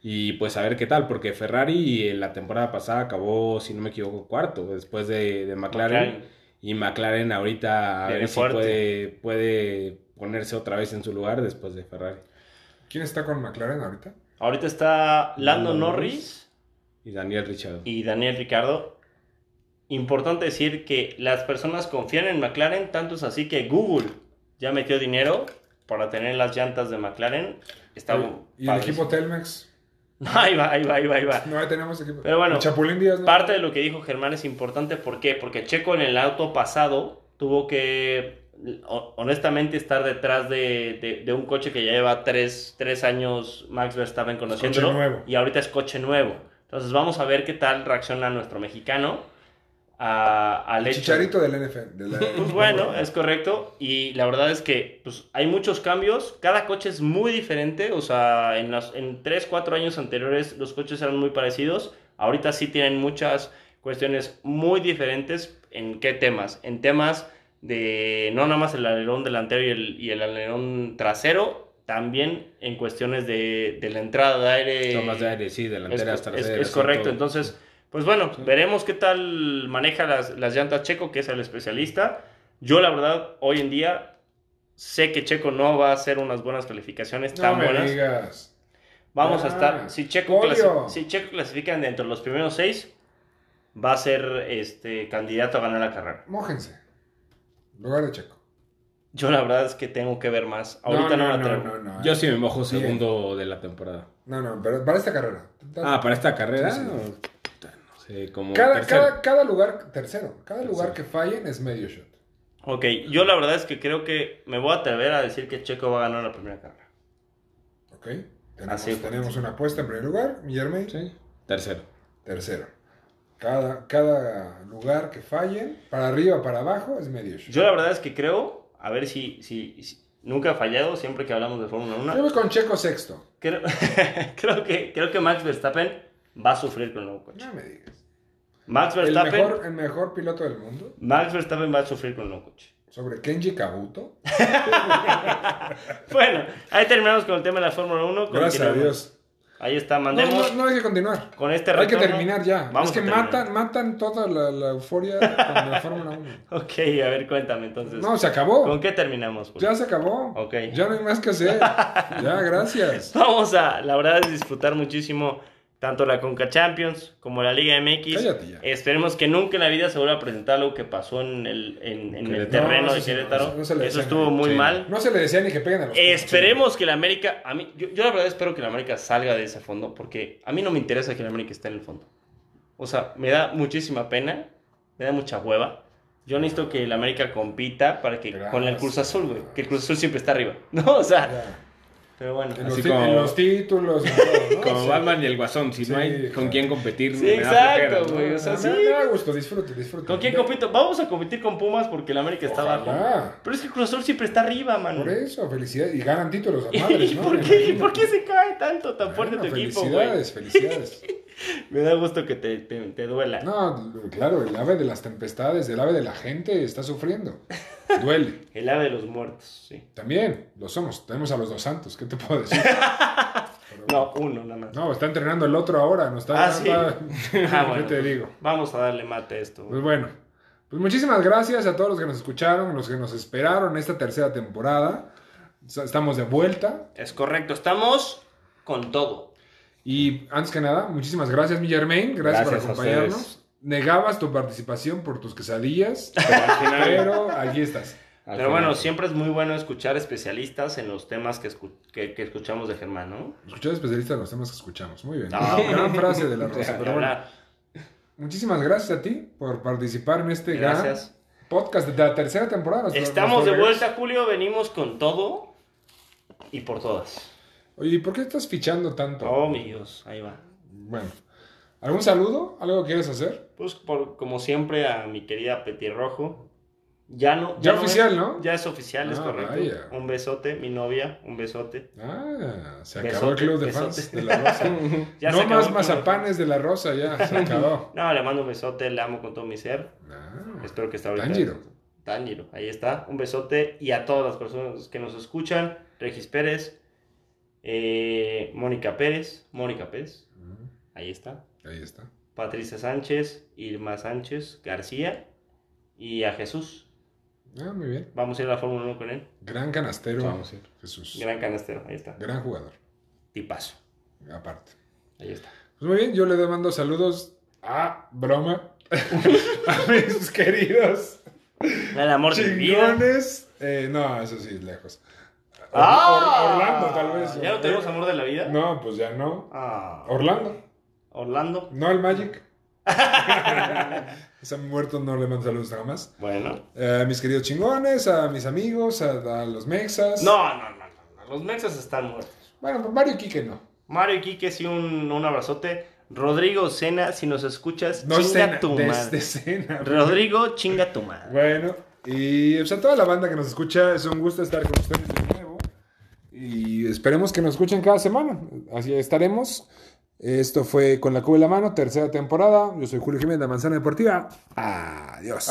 Speaker 3: Y pues a ver qué tal, porque Ferrari en la temporada pasada acabó, si no me equivoco, cuarto después de, de. McLaren. Y McLaren ahorita a ver si puede, puede ponerse otra vez en su lugar después de Ferrari.
Speaker 1: ¿Quién está con McLaren ahorita?
Speaker 2: Ahorita está Lando
Speaker 3: Lando
Speaker 2: Norris
Speaker 3: Y Daniel Ricciardo.
Speaker 2: y Daniel Ricardo. Importante decir que las personas confían en McLaren, tanto es así que Google ya metió dinero para tener las llantas de McLaren. Está
Speaker 1: ¿Y el equipo Telmex?
Speaker 2: Ahí va, ahí va, ahí va, ahí va.
Speaker 1: No, tenemos equipo.
Speaker 2: Pero bueno,
Speaker 1: ¿Y Chapulín Díaz, ¿no?
Speaker 2: Parte de lo que dijo Germán es importante, ¿por qué? Porque Checo en el auto pasado tuvo que, ho- honestamente, estar detrás de, de- de un coche que ya lleva tres, tres años Max Verstappen conociéndolo.
Speaker 1: coche nuevo.
Speaker 2: Y ahorita es coche nuevo. Entonces vamos a ver qué tal reacciona nuestro mexicano a- al
Speaker 1: El
Speaker 2: hecho.
Speaker 1: chicharito del NFL. de la-
Speaker 2: Pues bueno, es correcto. Y la verdad es que pues, hay muchos cambios. Cada coche es muy diferente. O sea, en, los, en 3, 4 años anteriores los coches eran muy parecidos. Ahorita sí tienen muchas cuestiones muy diferentes. ¿En qué temas? En temas de no nada más el alerón delantero y el, y el alerón trasero, también en cuestiones de, de la entrada de aire.
Speaker 3: Tomas de aire, sí,
Speaker 2: Es,
Speaker 3: delanteras,
Speaker 2: es-
Speaker 3: traseras.
Speaker 2: es correcto,
Speaker 3: todo.
Speaker 2: entonces, pues bueno, veremos qué tal maneja las, las llantas Checo, que es el especialista. Yo la verdad, hoy en día, sé que Checo no va a hacer unas buenas calificaciones tan
Speaker 1: me
Speaker 2: buenas.
Speaker 1: digas.
Speaker 2: Vamos a
Speaker 1: Ah,
Speaker 2: estar, si Checo, si Checo clasifica dentro de los primeros seis, va a ser este candidato a ganar la carrera.
Speaker 1: Mójense. Lugar de Checo.
Speaker 2: Yo la verdad es que tengo que ver más. Ahorita no,
Speaker 1: no,
Speaker 2: me atrevo.
Speaker 1: no, no,
Speaker 3: Yo
Speaker 1: eh.
Speaker 3: sí me mojo segundo de la temporada.
Speaker 1: No, no, pero para esta carrera.
Speaker 3: Ah, para esta carrera.
Speaker 1: Sí, sí.
Speaker 3: Como.
Speaker 1: Cada, cada, cada lugar, tercero, cada lugar que fallen es medio shot.
Speaker 2: Ok, yo la verdad es que creo que me voy a atrever a decir que Checo va a ganar la primera carrera.
Speaker 1: ¿Ok? Tenemos,
Speaker 2: Así
Speaker 1: tenemos una apuesta en primer lugar, Guillermo.
Speaker 3: Sí, tercero.
Speaker 1: Tercero. Cada, cada lugar que fallen, para arriba, para abajo, es medio shot.
Speaker 2: Yo la verdad es que creo, a ver si, si, si- nunca he fallado siempre que hablamos de Fórmula 1.
Speaker 1: Yo voy con Checo sexto.
Speaker 2: Creo, creo, que, creo que Max Verstappen va a sufrir con el nuevo coche.
Speaker 1: No me digas.
Speaker 2: Max
Speaker 1: El
Speaker 2: Verstappen,
Speaker 1: mejor, el mejor piloto del mundo
Speaker 2: Max Verstappen va a sufrir con el nuevo coche.
Speaker 1: sobre Kenji Kabuto.
Speaker 2: Bueno, ahí terminamos con el tema de la Fórmula 1.
Speaker 1: Gracias a. Dios.
Speaker 2: Ahí está,
Speaker 1: No,
Speaker 2: mandemos
Speaker 1: no, no hay que continuar.
Speaker 2: con este
Speaker 1: Hay que
Speaker 2: retorno.
Speaker 1: terminar ya.
Speaker 2: Vamos
Speaker 1: es que matan, matan toda la, la euforia con la Fórmula 1.
Speaker 2: Ok, a ver, cuéntame entonces.
Speaker 1: No, se acabó.
Speaker 2: ¿Con qué terminamos?
Speaker 1: Ya se acabó.
Speaker 2: Ok.
Speaker 1: Ya no hay más que hacer. ya, gracias.
Speaker 2: Vamos a, la verdad es disfrutar muchísimo tanto la Conca Champions como la Liga MX.
Speaker 1: Cállate ya.
Speaker 2: Esperemos que nunca en la vida se vuelva a presentar algo que pasó en el, en, en el terreno
Speaker 1: No,
Speaker 2: de
Speaker 1: no,
Speaker 2: Querétaro.
Speaker 1: no le
Speaker 2: Eso estuvo muy
Speaker 3: Sí.
Speaker 2: mal.
Speaker 1: No se le decía ni que peguen a los
Speaker 2: Esperemos que la América, a mí, yo, yo la verdad espero que la América salga de ese fondo, porque a mí no me interesa que la América esté en el fondo. O sea, me da muchísima pena, me da mucha hueva. Yo necesito que la América compita para que con el Cruz Azul, güey, que el Cruz Azul siempre está arriba. No, o sea. Pero bueno.
Speaker 1: En, los,
Speaker 3: Así
Speaker 1: ti-
Speaker 3: como-
Speaker 1: en los títulos. todo, ¿no?
Speaker 3: Como
Speaker 1: Sí.
Speaker 3: Batman y el Guasón, si
Speaker 1: Sí,
Speaker 3: no hay con quién competir,
Speaker 2: Sí,
Speaker 3: me da
Speaker 2: exacto, güey, o sea,
Speaker 1: Me-
Speaker 2: sí.
Speaker 1: Me da gusto, disfrute, disfrute.
Speaker 2: ¿Con quién compito? Vamos a competir con Pumas porque la América está abajo. Pero es que el Cruz Azul siempre está arriba, mano.
Speaker 1: Por eso, felicidades. Y ganan títulos a madres,
Speaker 2: ¿Y
Speaker 1: ¿no?
Speaker 2: por qué,
Speaker 1: imagino.
Speaker 2: por qué se cae tanto, tan fuerte tu equipo, güey?
Speaker 1: Felicidades, felicidades.
Speaker 2: Me da gusto que te, te, te duela.
Speaker 1: No, claro, el ave de las tempestades, el ave de la gente está sufriendo. Duele.
Speaker 2: El ave de los muertos, sí.
Speaker 1: También, lo somos. Tenemos a los dos santos, ¿qué te puedo decir?
Speaker 2: No, uno nada más.
Speaker 1: No, está entrenando el otro ahora, no está.
Speaker 2: Ah, sí. Ah, bueno.
Speaker 1: ¿Qué te digo?
Speaker 2: Vamos a darle mate a esto.
Speaker 1: Pues bueno, pues muchísimas gracias a todos los que nos escucharon, los que nos esperaron esta tercera temporada. Estamos de vuelta.
Speaker 2: Es correcto, estamos con todo.
Speaker 1: Y antes que nada, muchísimas gracias, mi Germain. Gracias,
Speaker 3: Gracias
Speaker 1: por acompañarnos. Negabas tu participación por tus quesadillas,
Speaker 3: Pero
Speaker 1: aquí estás.
Speaker 3: al
Speaker 2: Pero
Speaker 3: final.
Speaker 2: bueno, siempre es muy bueno escuchar especialistas en los temas que, escu- que, que escuchamos de Germán, ¿no?
Speaker 1: Escuchar especialista en los temas que escuchamos. Muy bien.
Speaker 2: Ah,
Speaker 1: gran frase de la Rosa. Pero bueno, muchísimas gracias a ti por participar en este
Speaker 2: Gracias.
Speaker 1: gran podcast de la tercera temporada.
Speaker 2: Estamos de vuelta, Julio. Venimos con todo y por todas.
Speaker 1: Oye, ¿y por qué estás fichando tanto?
Speaker 2: Oh, mi Dios, ahí va.
Speaker 1: Bueno, ¿algún saludo? ¿Algo que quieres hacer?
Speaker 2: Pues por, como siempre a mi querida Petirrojo. Ya no.
Speaker 1: Ya oficial,
Speaker 2: es-
Speaker 1: ¿no?
Speaker 2: Ya es oficial, es
Speaker 1: Ah,
Speaker 2: correcto.
Speaker 1: vaya.
Speaker 2: Un besote, mi novia, un besote.
Speaker 1: Ah, se
Speaker 2: Besote,
Speaker 1: acabó el club de
Speaker 2: besote.
Speaker 1: fans de la Rosa.
Speaker 2: Ya
Speaker 1: no más mazapanes de la Rosa, ya, se acabó.
Speaker 2: No, le mando un besote, le amo con todo mi ser.
Speaker 1: Ah,
Speaker 2: Espero que esté ahorita.
Speaker 1: Tanjiro.
Speaker 2: Tanjiro, ahí está. Un besote. Y a todas las personas que nos escuchan: Regis Pérez, eh, Mónica Pérez, Mónica Pérez, ahí está.
Speaker 1: Ahí está.
Speaker 2: Patricia Sánchez, Irma Sánchez García y a Jesús.
Speaker 1: Ah, muy bien.
Speaker 2: Vamos a ir a la Fórmula 1 con él.
Speaker 1: Gran canastero,
Speaker 3: Vamos a ir.
Speaker 1: Jesús.
Speaker 2: Gran canastero, ahí está.
Speaker 1: Gran jugador,
Speaker 2: Tipazo,
Speaker 1: aparte.
Speaker 2: ahí está.
Speaker 1: Pues muy bien, yo le mando saludos a broma a mis queridos
Speaker 2: El amor de
Speaker 1: chingones. Eh, no, eso sí, lejos. Or-
Speaker 2: ¡Ah!
Speaker 1: Or- Orlando, tal vez.
Speaker 2: ¿Ya no tenemos amor de la vida?
Speaker 1: No, pues ya no.
Speaker 2: Ah,
Speaker 1: Orlando,
Speaker 2: Orlando.
Speaker 1: no el Magic. Ese muerto no le mando saludos jamás.
Speaker 2: Bueno.
Speaker 1: Eh, a mis queridos chingones, a mis amigos, a, a los mexas.
Speaker 2: No, no, no, no. Los mexas están muertos.
Speaker 1: Bueno, Mario y Quique no.
Speaker 2: Mario y Quique, sí, un, un abrazote. Rodrigo Sena, si nos escuchas,
Speaker 1: No
Speaker 2: chinga
Speaker 1: cena,
Speaker 2: tu madre.
Speaker 1: de cena.
Speaker 2: Rodrigo, chinga tu madre.
Speaker 1: Bueno, y pues, a toda la banda que nos escucha, es un gusto estar con ustedes de nuevo. Y esperemos que nos escuchen cada semana. Así estaremos Esto fue Con la Cuba en la mano, tercera temporada. Yo soy Julio Jiménez de Manzana Deportiva. Adiós.